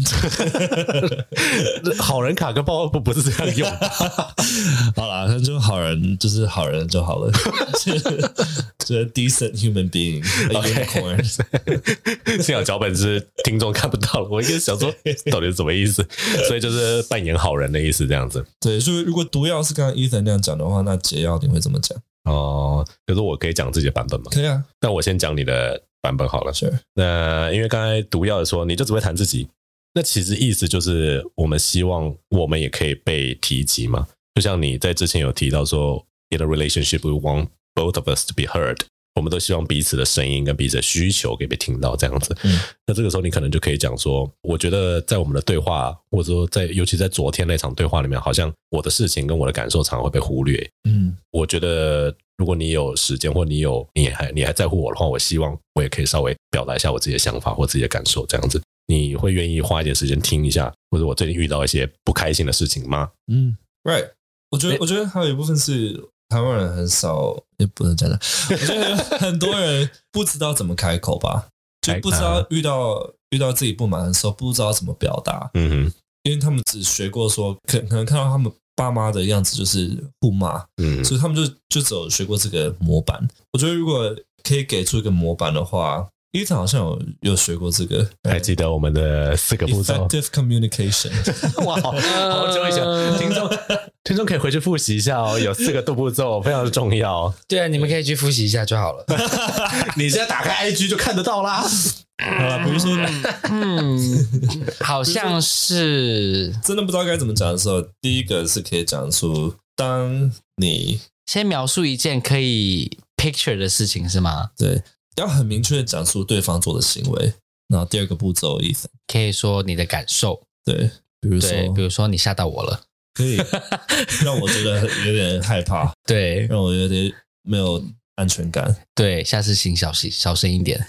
好人卡跟爆发不不是这样用。好啦，那就好人就是好人就好了。就是 decent human being。unicorn。幸好脚本是听众看不到了，我一直想说到底是什么意思，所以就是扮演好人的意思这样子。对，所以如果毒药是刚刚 Ethan 那样讲的话，那解药你会怎么讲？哦，可是我可以讲自己的版本吗？可以啊，那我先讲你的版本好了。是，那因为刚才毒药的说，你就只会谈自己，那其实意思就是我们希望我们也可以被提及嘛。就像你在之前有提到说，in a relationship we want both of us to be heard。我们都希望彼此的声音跟彼此的需求可以被听到，这样子。嗯，那这个时候你可能就可以讲说，我觉得在我们的对话，或者说在尤其在昨天那场对话里面，好像我的事情跟我的感受常常会被忽略。嗯，我觉得如果你有时间，或你有你还你还在乎我的话，我希望我也可以稍微表达一下我自己的想法或自己的感受，这样子。你会愿意花一点时间听一下，或者我最近遇到一些不开心的事情吗？嗯，Right，我觉得我觉得还有一部分是。台湾人很少，也不能讲的。我觉得很多人不知道怎么开口吧，就不知道遇到遇到自己不满的时候，不知道怎么表达。嗯哼，因为他们只学过说，可可能看到他们爸妈的样子就是互骂，嗯，所以他们就就只有学过这个模板。我觉得如果可以给出一个模板的话。伊藤好像有有学过这个，还记得我们的四个步骤？Effective communication，哇，好好久以前，听众听众可以回去复习一下哦。有四个度步骤，非常的重要。对啊，你们可以去复习一下就好了。你现在打开 IG 就看得到啦。啊，比如说，嗯，好像是真的不知道该怎么讲的时候，第一个是可以讲出，当你先描述一件可以 picture 的事情是吗？对。要很明确的讲述对方做的行为，然后第二个步骤意思可以说你的感受，对，比如说，比如说你吓到我了，可以。让我觉得有点害怕，对，让我有点没有安全感，对，下次请小心小声一点。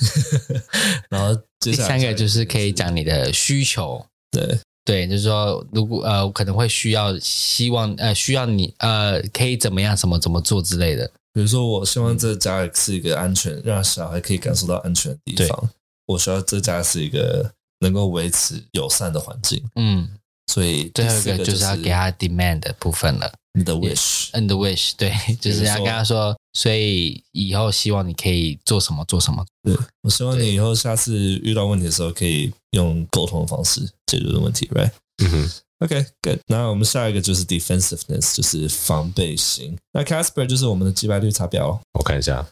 然后第三个就是可以讲你的需求，对，对，就是说如果呃可能会需要希望呃需要你呃可以怎么样什么怎么做之类的。比如说，我希望这家是一个安全，让小孩可以感受到安全的地方。我需要这家是一个能够维持友善的环境。嗯，所以最后一个就是要给他 demand 的部分了。你的 wish，你的 wish，对，就是要跟他说，所以以后希望你可以做什么做什么。对，我希望你以后下次遇到问题的时候，可以用沟通的方式解决的问题，right？嗯哼。OK，good。那我们下一个就是 defensiveness，就是防备心。那 Casper 就是我们的击败率查标。我看一下，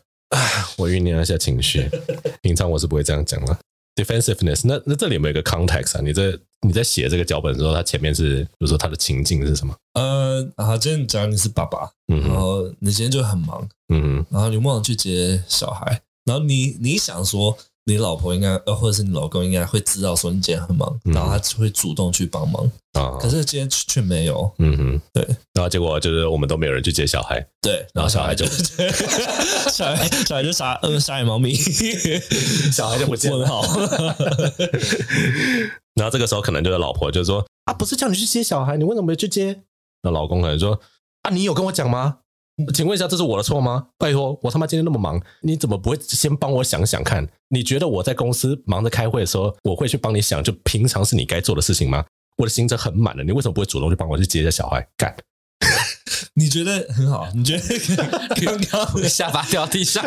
我酝酿一下情绪。平常我是不会这样讲的。defensiveness，那那这里有没有一个 context 啊？你在你在写这个脚本的时候，它前面是，比如说它的情境是什么？呃，啊，今天假如你是爸爸，嗯，然后你今天就很忙，嗯，然后你忘了去接小孩，然后你你想说。你老婆应该，呃，或者是你老公应该会知道说你今天很忙，嗯、然后他会主动去帮忙啊。可是今天却没有，嗯哼，对。然后结果就是我们都没有人去接小孩，对。然后小孩就，小孩小孩就傻，嗯，傻眼猫咪，小孩就不见了。好。然后这个时候可能就是老婆就说啊，不是叫你去接小孩，你为什么没去接？那老公可能说啊，你有跟我讲吗？请问一下，这是我的错吗？拜托，我他妈今天那么忙，你怎么不会先帮我想想看？你觉得我在公司忙着开会的时候，我会去帮你想，就平常是你该做的事情吗？我的行程很满的，你为什么不会主动去帮我去接一下小孩？干。你觉得很好？你觉得 刚刚下巴掉地上，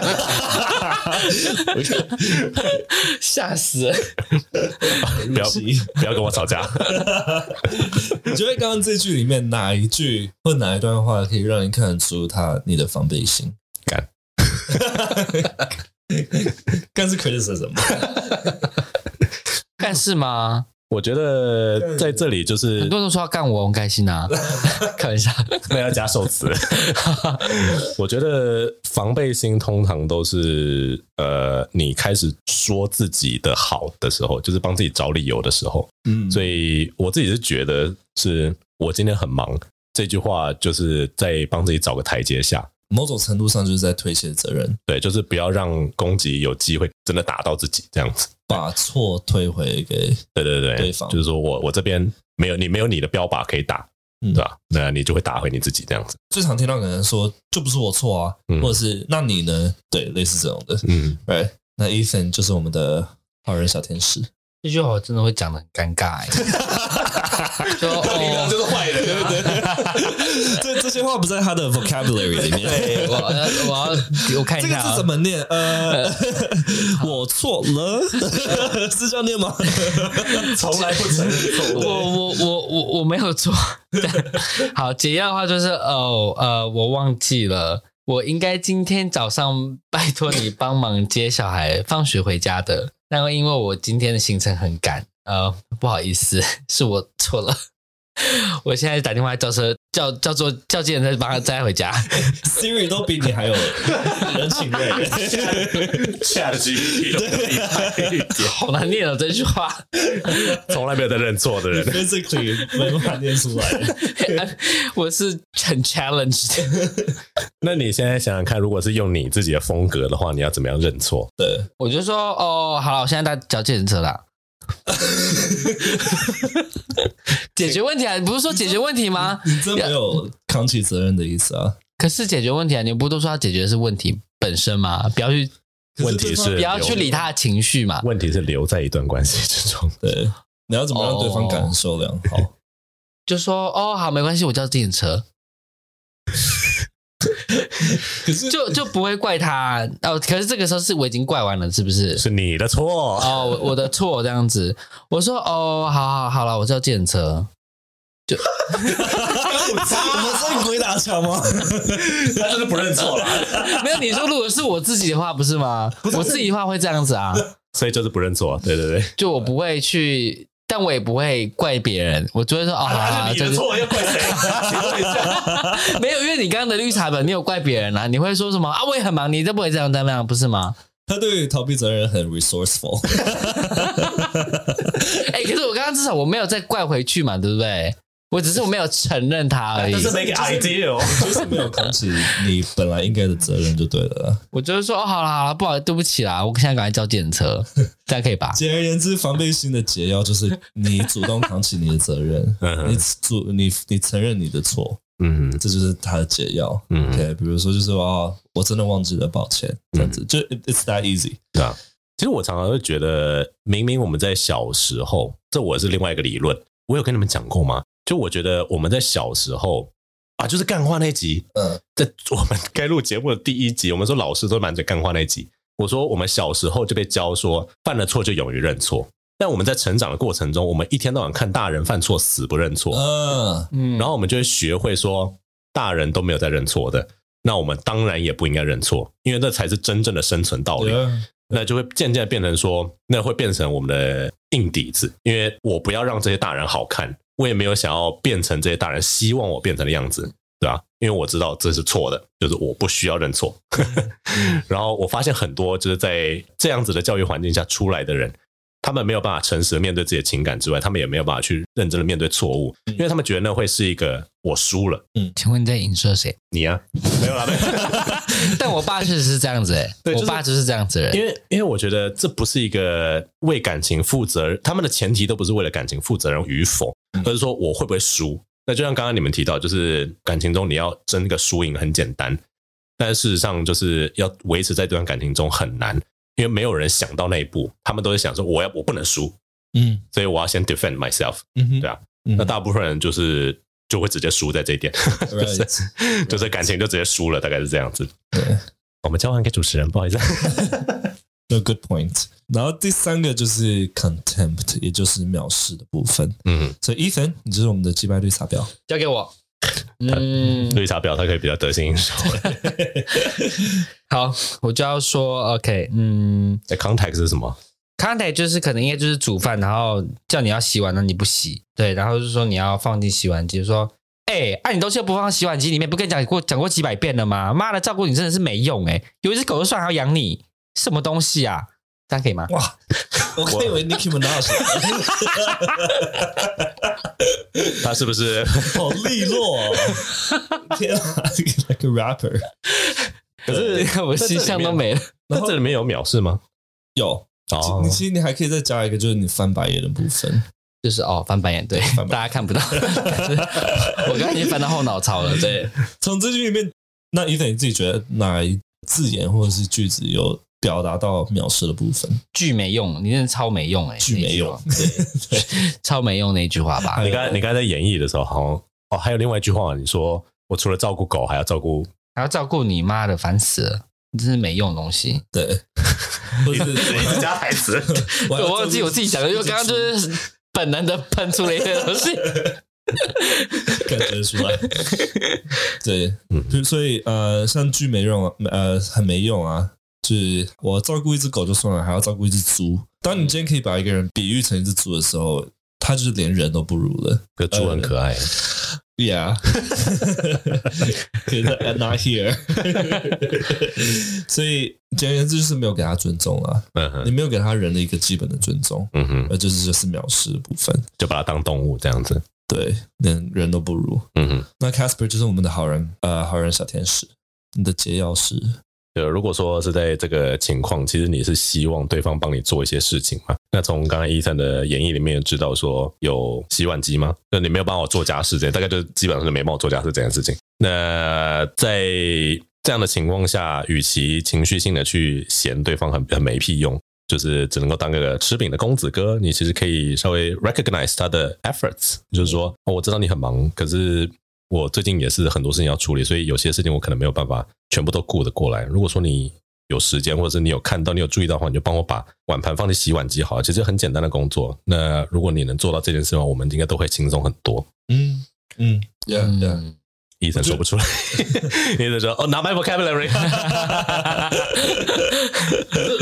吓死了！不要不要跟我吵架。你觉得刚刚这句里面哪一句或哪一段话可以让你看得出他你的防备心？干，干是 criticism 吗？干是吗？我觉得在这里就是很多人都说要干我，我很开心啊！开玩笑，那要加受词。我觉得防备心通常都是呃，你开始说自己的好的时候，就是帮自己找理由的时候。嗯，所以我自己是觉得，是我今天很忙，这句话就是在帮自己找个台阶下。某种程度上就是在推卸责任，对，就是不要让攻击有机会真的打到自己，这样子把错推回给对对对对方，就是说我我这边没有你没有你的标靶可以打，嗯对吧？那你就会打回你自己这样子。最常听到可能说就不是我错啊，或者是那你呢？对，类似这种的。嗯，对。那 Ethan 就是我们的好人小天使。这句话我真的会讲的很尴尬哎。说哦，就是坏人，对不对？这这些话不在他的 vocabulary 里面。对，我我要我看一下这个字怎么念？呃，我错了，是这样念吗？从来不承认错。我我我我我没有错。好，解压的话就是哦呃，我忘记了，我应该今天早上拜托你帮忙接小孩放学回家的，但因为我今天的行程很赶。呃，不好意思，是我错了。我现在打电话叫车，叫叫做叫计程车把他载回家。Siri 都比你还有人情味。ChatGPT 好难念哦，这句话，从来没有在认错的人，Basically 没办法念出来。我是很 challenged。那你现在想想看，如果是用你自己的风格的话，你要怎么样认错？对，我就说哦，好了，我现在在叫计程车啦。解决问题啊！你不是说解决问题吗？你真没有扛起责任的意思啊！可是解决问题啊，你不都说要解决的是问题本身吗？不要去，问题是不要去理他的情绪嘛。问题是留在一段关系之中。对，你要怎么让对方感受良好？哦、就说哦，好，没关系，我叫自行车。可是就就不会怪他哦。可是这个时候是我已经怪完了，是不是？是你的错哦，我的错这样子。我说哦，好好好了，我叫计程车。就 我们是鬼打墙吗？他就是不认错了。没有，你说如果是我自己的话，不是吗？我自己的话会这样子啊。所以就是不认错。对对对，就我不会去。但我也不会怪别人，我只会说啊，啊就是你的错，要怪谁？没有，因为你刚刚的绿茶本，你有怪别人啊？你会说什么啊？我也很忙，你都不会这样这样，不是吗？他对逃避责任很 resourceful。哎、欸，可是我刚刚至少我没有再怪回去嘛，对不对？我只是我没有承认他而已，这是 make idea，就是没有扛起你本来应该的责任就对了。我就是说，哦，好了好了，不好意思，对不起啦，我现在赶快叫电车，这样可以吧？简而言之，防备心的解药就是你主动扛起你的责任，你主你你承认你的错，嗯，这就是他的解药。嗯，OK，比如说就是哦，我真的忘记了，抱歉，这样子。就 it's that easy。对啊，其实我常常会觉得，明明我们在小时候，这我是另外一个理论，我有跟你们讲过吗？就我觉得我们在小时候啊，就是干话那集，嗯，在我们该录节目的第一集，我们说老师都满嘴干话那集。我说我们小时候就被教说，犯了错就勇于认错。但我们在成长的过程中，我们一天到晚看大人犯错死不认错，嗯，然后我们就会学会说，大人都没有在认错的，那我们当然也不应该认错，因为这才是真正的生存道理。那就会渐渐变成说，那会变成我们的硬底子，因为我不要让这些大人好看。我也没有想要变成这些大人希望我变成的样子，对吧？因为我知道这是错的，就是我不需要认错。然后我发现很多就是在这样子的教育环境下出来的人，他们没有办法诚实的面对自己的情感之外，他们也没有办法去认真的面对错误，因为他们觉得那会是一个我输了。嗯，请问你在影射谁？你啊？没有啦，没有。但我爸确实是这样子诶、欸，对，我爸就是这样子的人。因为因为我觉得这不是一个为感情负责，他们的前提都不是为了感情负责任与否。而是说我会不会输？那就像刚刚你们提到，就是感情中你要争个输赢很简单，但是事实上就是要维持在这段感情中很难，因为没有人想到那一步，他们都是想说我要我不能输，嗯，所以我要先 defend myself，嗯哼，对啊，嗯、那大部分人就是就会直接输在这一点. 就是就是感情就直接输了，大概是这样子。对，我们交换给主持人，不好意思。No good point。然后第三个就是 contempt，也就是藐视的部分。嗯，所以 Ethan，你就是我们的击败绿茶婊，交给我。嗯，绿茶婊他可以比较得心应手。好，我就要说，OK，嗯，context 是什么？context 就是可能应该就是煮饭，然后叫你要洗碗，那你不洗，对，然后就是说你要放进洗碗机，就说，哎，按、啊、你东西又不放洗碗机里面，不跟你讲过讲过几百遍了吗？妈的，照顾你真的是没用哎，有一只狗就算还要养你。什么东西啊？这样可以吗？哇！我还以为 Nicki Minaj，他是不是 好利落？天啊，like a rapper。可是我形象都没了。那这里面有藐视吗？有。哦，你其实你还可以再加一个，就是你翻白眼的部分。就是哦，翻白眼，对，大家看不到。我刚刚已经翻到后脑勺了。对，从这句里面，那 Ethan 你自己觉得哪一字眼或者是句子有表达到藐视的部分？巨没用，你真的超没用哎、欸！句没用，对，超没用那一句话吧？你刚才你刚才在演绎的时候，好像哦，还有另外一句话，你说我除了照顾狗，还要照顾，还要照顾你妈的，烦死了！你真是没用的东西。对，不是一直加台词，我忘记我自己讲的，因为刚刚就是。本能的喷出了一些东西，感觉出来。对，嗯，所以呃，像巨没用，呃，很没用啊。就是我照顾一只狗就算了，还要照顾一只猪。当你今天可以把一个人比喻成一只猪的时候，他就是连人都不如了。可猪很可爱。呃 Yeah, I'm not here. 所以简而言之就是没有给他尊重了。嗯哼，你没有给他人的一个基本的尊重。嗯哼，而就是就是藐视的部分，就把他当动物这样子。对，连人都不如。嗯哼，那 Casper 就是我们的好人，呃，好人小天使，你的解药师。就如果说是在这个情况，其实你是希望对方帮你做一些事情嘛？那从刚才 Ethan 的演绎里面知道说有洗碗机吗？那你没有帮我做家事，这大概就基本上是没帮我做家事这件事情。那在这样的情况下，与其情绪性的去嫌对方很很没屁用，就是只能够当个吃饼的公子哥，你其实可以稍微 recognize 他的 efforts，就是说，哦，我知道你很忙，可是。我最近也是很多事情要处理，所以有些事情我可能没有办法全部都顾得过来。如果说你有时间，或者是你有看到、你有注意到的话，你就帮我把碗盘放进洗碗机好了。其实很简单的工作。那如果你能做到这件事的话，我们应该都会轻松很多。嗯嗯，Yeah Yeah。医生说不出来，医生说：“哦，Not my vocabulary。」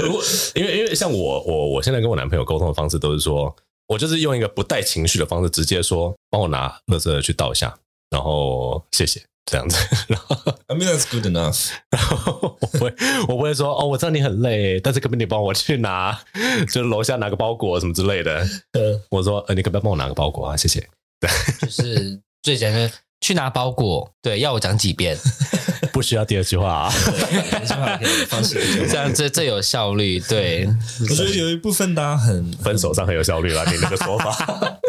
如果因为因为像我我我现在跟我男朋友沟通的方式都是说，我就是用一个不带情绪的方式，直接说帮我拿垃圾去倒一下。然后谢谢这样子，然 后 I mean that's good enough。然后我不会，我不会说哦，我知道你很累，但是可不可以你帮我去拿，就是楼下拿个包裹什么之类的。我说呃，你可不可以帮我拿个包裹啊？谢谢。对，就是最简单，去拿包裹。对，要我讲几遍？不需要第二句话啊。这样最最有效率。对，我觉得有一部分大家很分手上很有效率啦，你那个说法。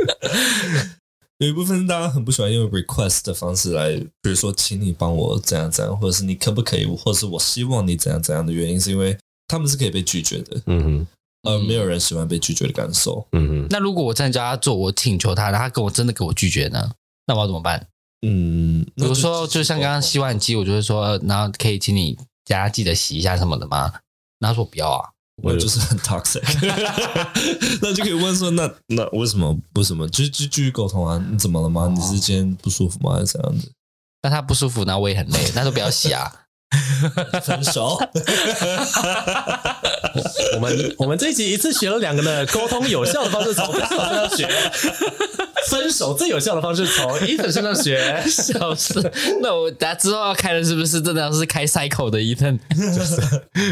有一部分大家很不喜欢用 request 的方式来，比如说，请你帮我怎样怎样，或者是你可不可以，或者是我希望你怎样怎样的原因，是因为他们是可以被拒绝的。嗯哼，呃，没有人喜欢被拒绝的感受。嗯哼，那如果我真的叫他做，我请求他，然后他跟我真的给我拒绝呢？那我要怎么办？嗯，比如说，就像刚刚洗碗机，我就会说，然后可以请你家记得洗一下什么的吗？然后说不要啊。我就是很 toxic，那就可以问说，那那为什么？为什么？就就继续沟通啊？你怎么了吗？你是今天不舒服吗？还是怎样子？那他不舒服，那我也很累，那都不要洗啊。分手。我们我们这一集一次学了两个呢，沟通有效的方式从分手身上学，分手最有效的方式从 Ethan 身上学。笑死！那我大家之后要开的是不是真的要是开 cycle 的 Ethan？就是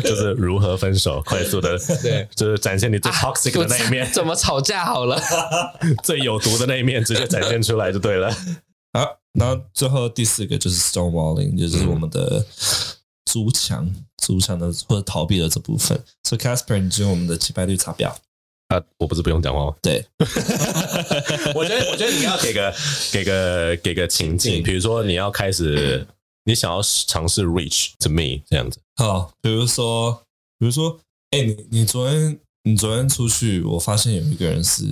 就是如何分手，快速的对，就是展现你最 toxic 的那一面，啊、怎么吵架好了，最有毒的那一面直接展现出来就对了。好，然后最后第四个就是 stonewalling，就是我们的筑墙、筑墙的或者逃避了这部分。所以 Casper，你就用我们的击败率查表啊，我不是不用讲话吗对，我觉得我觉得你要给个给个给个情境，比如说你要开始，你想要尝试 reach to me 这样子。好，比如说，比如说，哎，你你昨天你昨天出去，我发现有一个人是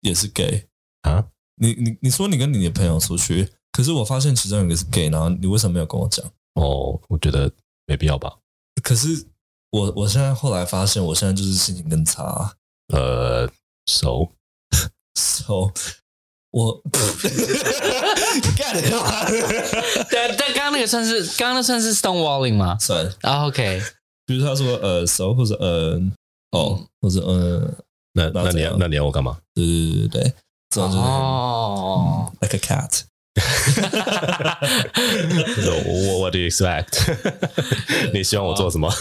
也是 gay 啊。你你你说你跟你的朋友出去，可是我发现其中有一个是 gay，然后你为什么没有跟我讲？哦，我觉得没必要吧。可是我我现在后来发现，我现在就是心情更差。呃，so so 我干了干嘛？但但刚刚那个算是刚刚那算是 stonewalling 吗？算。然后 OK，比如他说呃 so 或者呃哦或者嗯，那那你要那你要我干嘛？对对对对对。哦、oh.，like a cat。so, what do you expect？你希望我做什么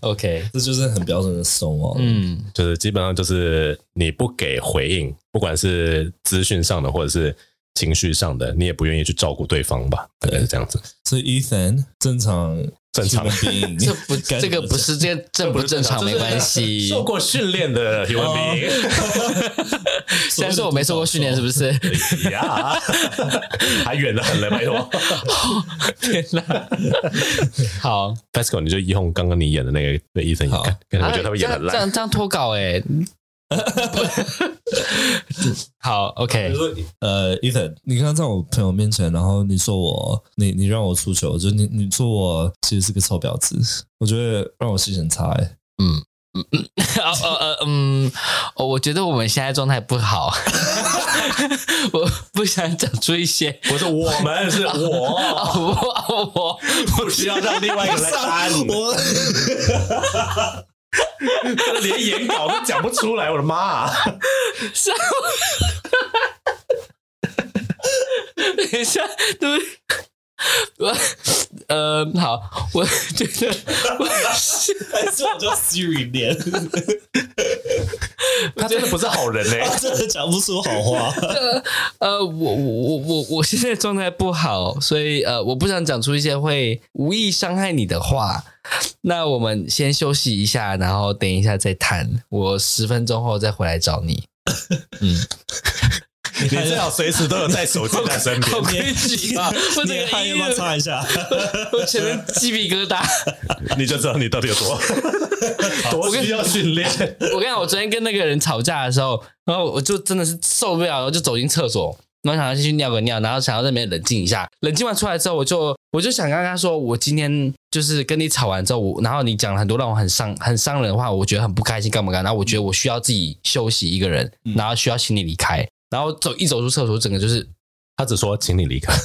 ？OK，这就是很标准的 stonewall。嗯，就是基本上就是你不给回应，不管是资讯上的或者是情绪上的，你也不愿意去照顾对方吧？大概是这样子。所以 Ethan 正常。正常，这不 这个不是这正不正常没关系。受过训练的 human being，虽然说我没受过训练，是不是？呀，还远得很了，拜托。天哪！好，Pascal，你就用刚刚你演的那个对 Ethan 演，我觉得他们演的烂，这样这样脱稿哎。好，OK。呃，Ethan，你刚刚在我朋友面前，然后你说我，你你让我出糗，就你你说我其实是个臭婊子，我觉得让我心情差。嗯嗯嗯，呃呃嗯，我觉得我们现在状态不好，我不想讲出一些，我说我们，是我，我我不需要让另外一个人来连演稿都讲不出来，我的妈啊！是啊，等一下，对不对？我呃，好，我觉得我 还是我叫 Siri 连，他真的不是好人嘞、欸，他真的讲不出好话。呃，我我我我我现在状态不好，所以呃，我不想讲出一些会无意伤害你的话。那我们先休息一下，然后等一下再谈。我十分钟后再回来找你。嗯。你最好随时都有带手机在身边。好规矩啊！我这个还要不要擦一下？我全身鸡皮疙瘩。你就知道你到底有多 多需要训练。我跟你讲，我昨天跟那个人吵架的时候，然后我就真的是受不了，我就走进厕所，然后想要先去尿个尿，然后想要在那边冷静一下。冷静完出来之后，我就我就想跟他说，我今天就是跟你吵完之后，我然后你讲了很多让我很伤很伤人的话，我觉得很不开心，干嘛干嘛？然后我觉得我需要自己休息一个人，然后需要请你离开。然后走一走出厕所，整个就是他只说请你离开，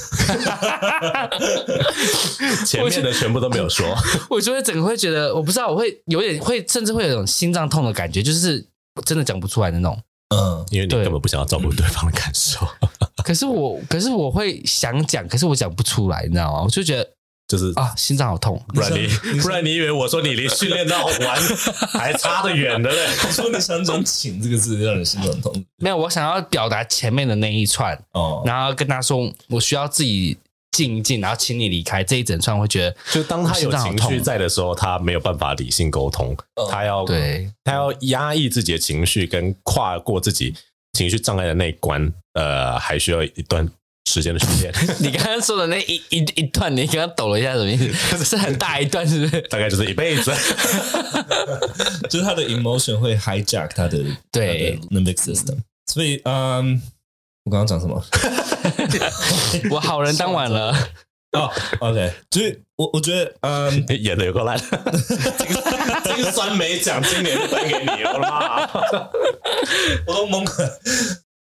前面的全部都没有说。我觉得整个会觉得，我不知道，我会有点会，甚至会有一种心脏痛的感觉，就是真的讲不出来的那种。嗯，因为你根本不想要照顾对方的感受。可是我，可是我会想讲，可是我讲不出来，你知道吗？我就觉得。就是啊，心脏好痛，不然你不然你以为我说你离训练到完 还差得远的嘞？我说你想讲“请”这个字让人心脏痛，没有，我想要表达前面的那一串哦，然后跟他说我需要自己静一静，然后请你离开这一整串，会觉得就当他有情绪在的时候，他没有办法理性沟通，他要对。他要压抑自己的情绪，跟跨过自己情绪障碍的那一关，呃，还需要一段。时间的训练，你刚刚说的那一一一段，你刚刚抖了一下，什么意思？是很大一段，是不是？大概就是一辈子，就是他的 emotion 会 hijack 他的对 limbic system。所以，嗯，我刚刚讲什么？我好人当晚了。哦，OK，就是我我觉得，嗯，演的有够烂，这个酸梅奖今年就颁给你了吗？我都懵了。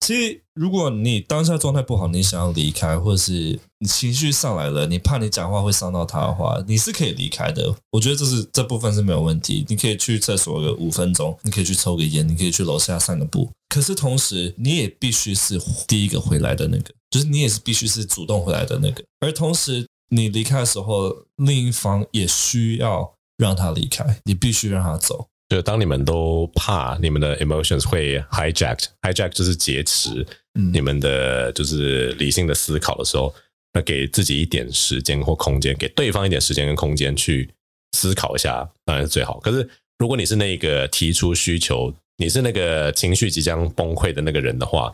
其实，如果你当下状态不好，你想要离开，或者是你情绪上来了，你怕你讲话会伤到他的话，你是可以离开的。我觉得这是这部分是没有问题。你可以去厕所个五分钟，你可以去抽个烟，你可以去楼下散个步。可是同时，你也必须是第一个回来的那个，就是你也是必须是主动回来的那个。而同时，你离开的时候，另一方也需要让他离开，你必须让他走。就当你们都怕你们的 emotions 会 hijack，hijack 就是劫持你们的就是理性的思考的时候，那给自己一点时间或空间，给对方一点时间跟空间去思考一下，当然是最好。可是如果你是那个提出需求，你是那个情绪即将崩溃的那个人的话，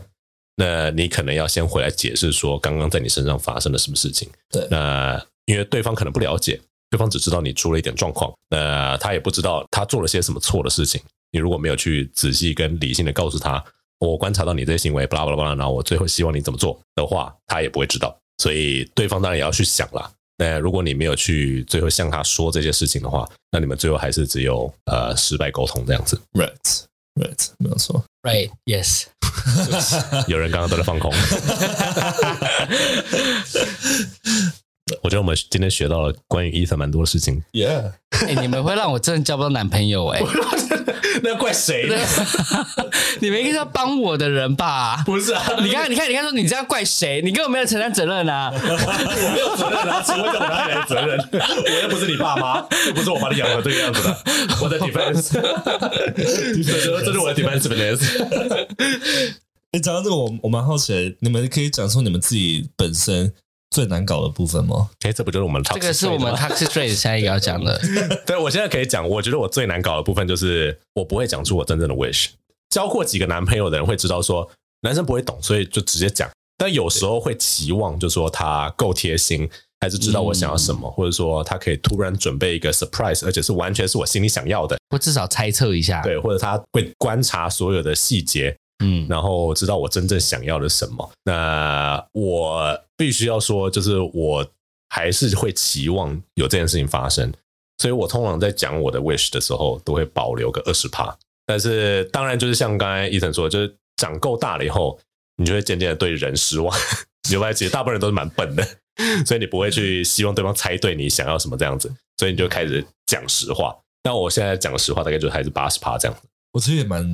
那你可能要先回来解释说，刚刚在你身上发生了什么事情。对，那因为对方可能不了解。对方只知道你出了一点状况，呃，他也不知道他做了些什么错的事情。你如果没有去仔细跟理性的告诉他，我观察到你这些行为，巴拉巴拉巴拉，然后我最后希望你怎么做的话，他也不会知道。所以对方当然也要去想了。那如果你没有去最后向他说这些事情的话，那你们最后还是只有呃失败沟通这样子。Right，right，没有错。Right，yes。有人刚刚都在放空。我觉得我们今天学到了关于 Ethan 蛮多的事情。Yeah，哎、欸，你们会让我真的交不到男朋友哎、欸，那要怪谁呢？你们应该是要帮我的人吧？不是啊，你看，你看，你看，说你这样怪谁？你根本没有承担责任啊！我没有责任啊，请问我哪里来的责任？我又不是你爸妈，又不是我把你养成这个样子的。我的 defense，这是我的 defense，defense。哎，讲到这个，我我蛮好奇的，你们可以讲出你们自己本身最难搞的部分吗？哎，这不就是我们这个是我们 Toxic Trait 下一个要讲的。对，我现在可以讲，我觉得我最难搞的部分就是我不会讲出我真正的 wish。交过几个男朋友的人会知道说，男生不会懂，所以就直接讲。但有时候会期望，就说他够贴心，还是知道我想要什么，嗯、或者说他可以突然准备一个 surprise，而且是完全是我心里想要的，或至少猜测一下，对，或者他会观察所有的细节，嗯，然后知道我真正想要的什么。那我必须要说，就是我还是会期望有这件事情发生，所以我通常在讲我的 wish 的时候，都会保留个二十趴。但是当然，就是像刚才 Ethan 说，就是长够大了以后。你就会渐渐的对人失望，你会发现其实大部分人都是蛮笨的，所以你不会去希望对方猜对你想要什么这样子，所以你就开始讲实话。但我现在讲实话，大概就还是八十趴这样子。我其实也蛮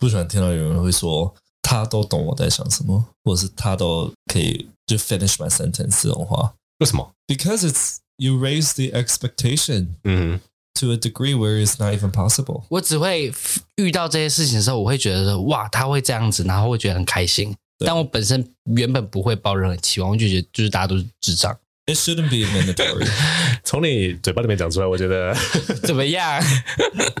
不喜欢听到有人会说他都懂我在想什么，或者是他都可以就 finish my sentence 这种话。为什么？Because it's you raise the expectation. 嗯。To a degree where it's not even possible。我只会遇到这些事情的时候，我会觉得说哇，他会这样子，然后会觉得很开心。但我本身原本不会抱任何期望，我就觉得就是大家都是智障。It shouldn't be mandatory。从你嘴巴里面讲出来，我觉得 怎么样？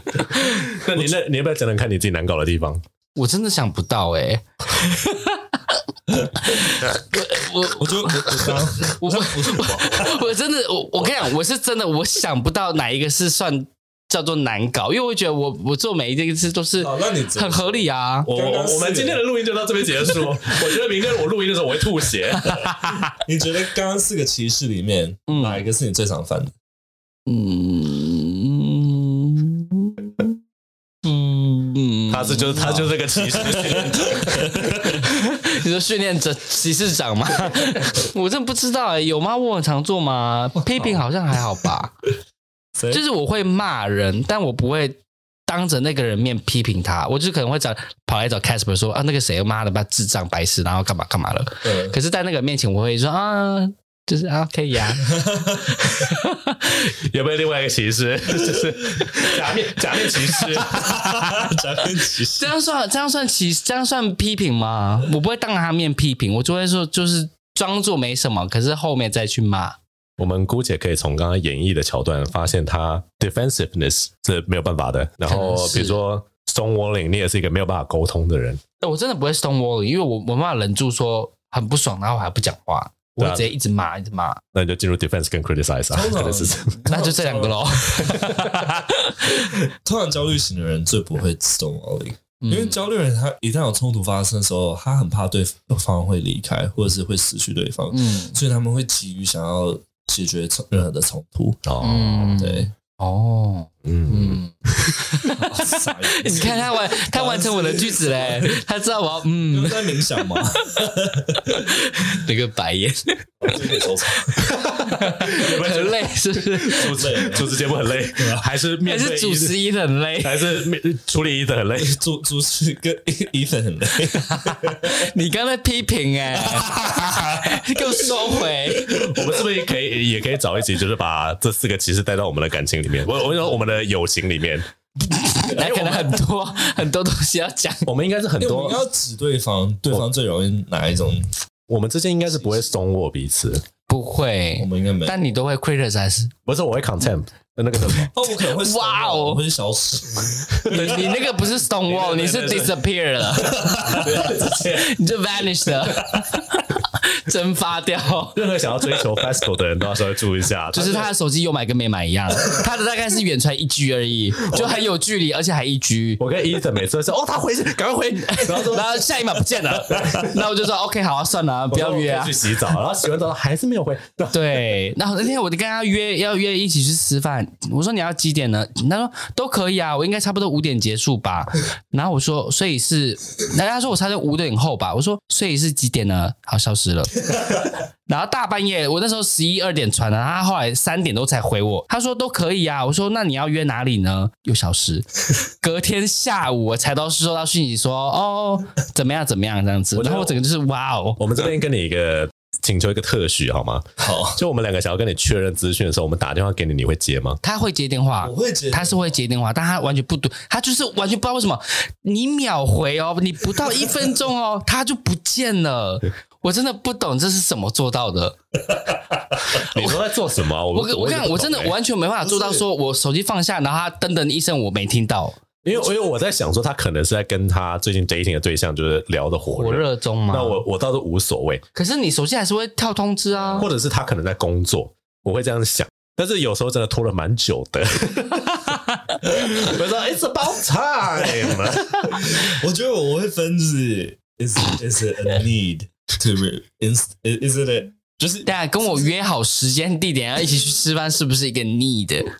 那你那你要不要讲讲看你自己难搞的地方？我真的想不到哎、欸。我我我就我我我我真的我我跟你讲，我是真的我想不到哪一个是算叫做难搞，因为我觉得我我做每一件事都是很合理啊。我我们今天的录音就到这边结束。我觉得明天我录音的时候我会吐血。你觉得刚刚四个骑士里面哪一个是你最常犯的？嗯。他是就是他就是个骑士训练者，你说训练者骑士长吗？我真的不知道哎、欸，有吗？我很常做吗？批评好像还好吧，就是我会骂人，但我不会当着那个人面批评他，我就可能会找跑来找 Casper 说啊，那个谁妈的，把智障白痴，然后干嘛干嘛了。可是，在那个面前，我会说啊。就是啊，可以呀。有没有另外一个歧视？就是假面 假面骑士，假面骑士。这样算这样算歧这样算批评吗？我不会当着他面批评，我就会说就是装作没什么，可是后面再去骂。我们姑且可以从刚刚演绎的桥段发现，他 defensiveness 是没有办法的。然后比如说 stonewalling，你也是一个没有办法沟通的人。我真的不会 stonewalling，因为我我没办法忍住说很不爽，然后我还不讲话。我直接一直骂，一直骂。那你就进入 defense 跟 criticize 啊，可能是 那就这两个喽。通常焦虑型的人最不会 stonewalling，因为焦虑人他一旦有冲突发生的时候，他很怕对方会离开，或者是会失去对方，嗯，所以他们会急于想要解决任何的冲突。哦，对。哦，嗯，你看他完，他完成我的句子嘞，他知道我要，嗯，在冥想吗？那个白眼，很累，是不是？主持主持节目很累，还是面还是主持一的很累，还是面处理一的很累？主主持跟一的很累。你刚才批评哎，给我收回。我们是不是可以也可以找一集，就是把这四个骑士带到我们的感情里面？我我跟你说，我们的友情里面，那可能很多 很多东西要讲。我们应该是很多要指对方，对方最容易哪一种？我们之间应该是不会松握彼此，不会。我们应该没，但你都会 criticize，不是？我会 contempt 那个什么？哦，我可能会哇哦，我会消失。你你那个不是 stonewall，你是 disappear 了，你就 vanished 了。蒸发掉。任何想要追求 FESCO 的人都要稍微注意一下，就是他的手机有买跟没买一样，他的大概是远传一 G 而已，就很有距离，而且还一 G。我跟 Ethan 每次都说哦，他回去，赶快回，然后说，然后下一秒不见了，那我就说 OK 好啊，算了，不要约啊，去洗澡，然后洗完澡还是没有回。对，然后那天我就跟他约要约一起去吃饭，我说你要几点呢？他说都可以啊，我应该差不多五点结束吧。然后我说所以是，那他说我差不多五点后吧。我说所以是几点呢？好，消失了。然后大半夜，我那时候十一二点传的，他后来三点多才回我。他说都可以啊，我说那你要约哪里呢？又消失。隔天下午我才都收到讯息说哦怎么样怎么样这样子。然后我整个就是哇哦，我们这边跟你一个请求一个特许好吗？好，就我们两个想要跟你确认资讯的时候，我们打电话给你，你会接吗？他会接电话，我会接，他是会接电话，但他完全不读，他就是完全不知道为什么你秒回哦，你不到一分钟哦，他就不见了。我真的不懂这是怎么做到的。你说在做什么？我 我我看我真的完全没办法做到，说我手机放下，然后他噔噔一声我没听到。因为因为我在想说，他可能是在跟他最近 dating 的对象就是聊得火火热中嘛。那我我倒是无所谓。可是你手机还是会跳通知啊，或者是他可能在工作，我会这样想。但是有时候真的拖了蛮久的。我说 It's about time。我觉得我会分就是 Is is it a need to is is it a 就是大家跟我约好时间地点要一起去吃饭，是不是一个 need？OK，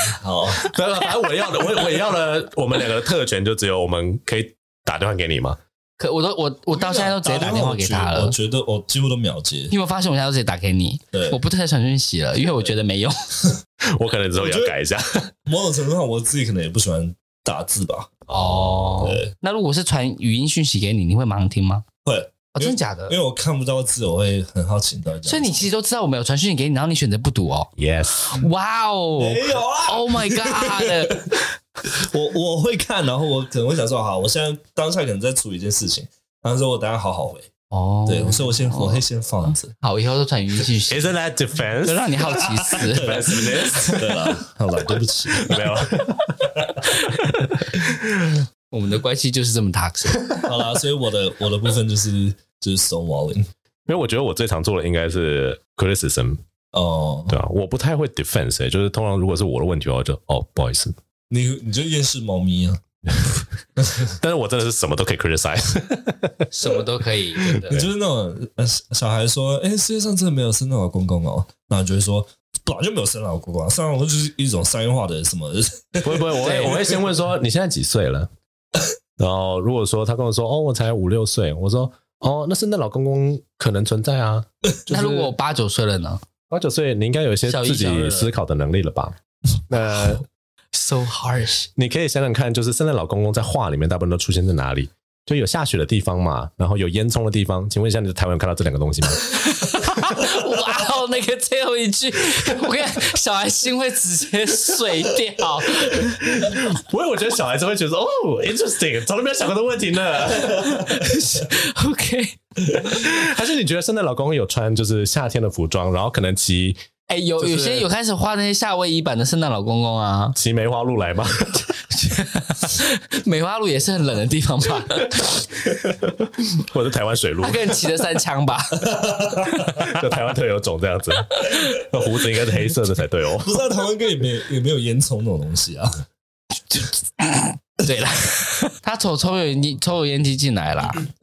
好，反正我要的，我我也要的，我们两个的特权就只有我们可以打电话给你吗？可我都我我到现在都直接打电话给他了。我觉得我几乎都秒接。你有没有发现我现在都直接打给你？对，我不太传讯息了，因为我觉得没用。我可能之后也要改一下。某种程度上，我自己可能也不喜欢打字吧。哦，对。那如果是传语音讯息给你，你会马上听吗？会。哦，真的假的？因为我看不到字，我会很好奇到。所以你其实都知道我没有传讯息给你，然后你选择不读哦。Yes。哇哦，没有啊！Oh my god！我我会看，然后我可能会想说，好，我现在当下可能在处理一件事情，然后说我等下好好回。哦，对，所以我先我会先放着。好，以后都传语音讯息。Isn't that defense？就让你好奇死。对了，好了，对不起，没有。我们的关系就是这么 toxic。好了，所以我的我的部分就是。就是 stonewalling，因为我觉得我最常做的应该是 criticism 哦，对啊，我不太会 defense，、欸、就是通常如果是我的问题的话，就哦不好意思，你你就厌世猫咪啊，但是我真的是什么都可以 criticize，什么都可以，你就是那种小孩说，哎、欸，世界上真的没有圣诞老公公哦，那你就会说，本来就没有圣诞老公公，圣诞老公公就是一种商业化的什么，不会不会，我会我会先问说你现在几岁了，然后如果说他跟我说，哦，我才五六岁，我说。哦，那圣诞老公公可能存在啊。就是、那如果我八九岁了呢？八九岁，你应该有一些自己思考的能力了吧？那 so harsh，你可以想想看，就是圣诞老公公在画里面大部分都出现在哪里？就有下雪的地方嘛，然后有烟囱的地方。请问一下，你在台湾有看到这两个东西吗？哇哦，那个最后一句，我看小孩心会直接碎掉。不会，我觉得小孩子会觉得哦，interesting，从来没有想过的问题呢。OK，还是你觉得圣诞老公公有穿就是夏天的服装，然后可能骑？哎，有有些有开始画那些夏威夷版的圣诞老公公啊，骑梅花鹿来吗？梅花鹿也是很冷的地方吧？或者台湾水鹿？他可能骑了三枪吧？就台湾特有种这样子，那胡子应该是黑色的才对哦。不知道台湾哥有没也没有烟囱那种东西啊。对了，他抽抽油烟抽油烟机进来了。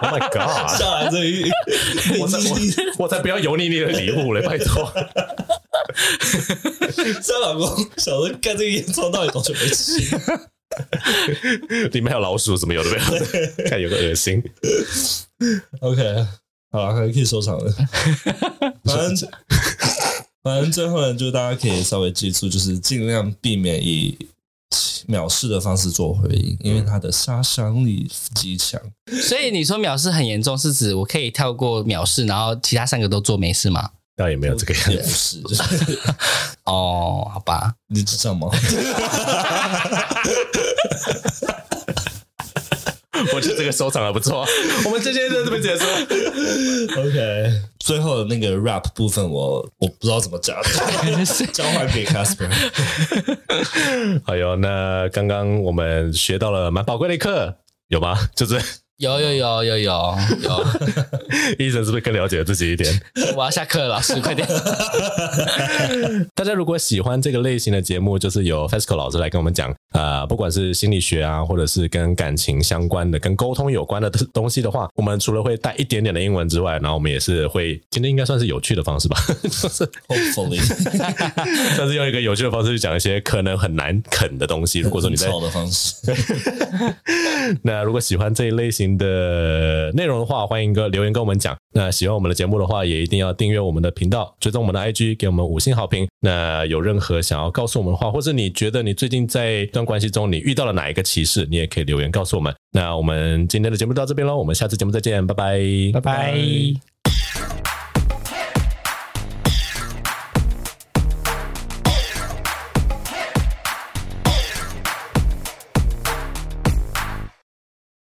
Oh my god！下来这一，我才我，我才不要油腻腻的礼物嘞，拜托。这老公小时候干这个烟囱到底多久没吃？里面还有老鼠什么有的没有？看有个恶心。OK，好了，可以可以收场了。反正反正最后呢，就大家可以稍微记住，就是尽量避免以。藐视的方式做回应，因为它的杀伤力极强。所以你说藐视很严重，是指我可以跳过藐视，然后其他三个都做没事吗？倒也没有这个样子。哦，好吧，你知道吗？我觉得这个收场还不错，我们今天就这么结束。OK，最后的那个 rap 部分我，我我不知道怎么讲，交换给 Casper。哎呦，那刚刚我们学到了蛮宝贵的一课，有吗？就是。有有有有有有，医生是不是更了解自己一点？我要下课了，老师快点！大家如果喜欢这个类型的节目，就是由 FESCO 老师来跟我们讲啊、呃，不管是心理学啊，或者是跟感情相关的、跟沟通有关的东西的话，我们除了会带一点点的英文之外，然后我们也是会今天应该算是有趣的方式吧，就是 hopefully，但是用一个有趣的方式去讲一些可能很难啃的东西。如果说你在的方式，那如果喜欢这一类型。的内容的话，欢迎跟留言跟我们讲。那喜欢我们的节目的话，也一定要订阅我们的频道，追踪我们的 IG，给我们五星好评。那有任何想要告诉我们的话，或者你觉得你最近在一段关系中你遇到了哪一个歧视，你也可以留言告诉我们。那我们今天的节目到这边喽，我们下次节目再见，拜拜，拜拜。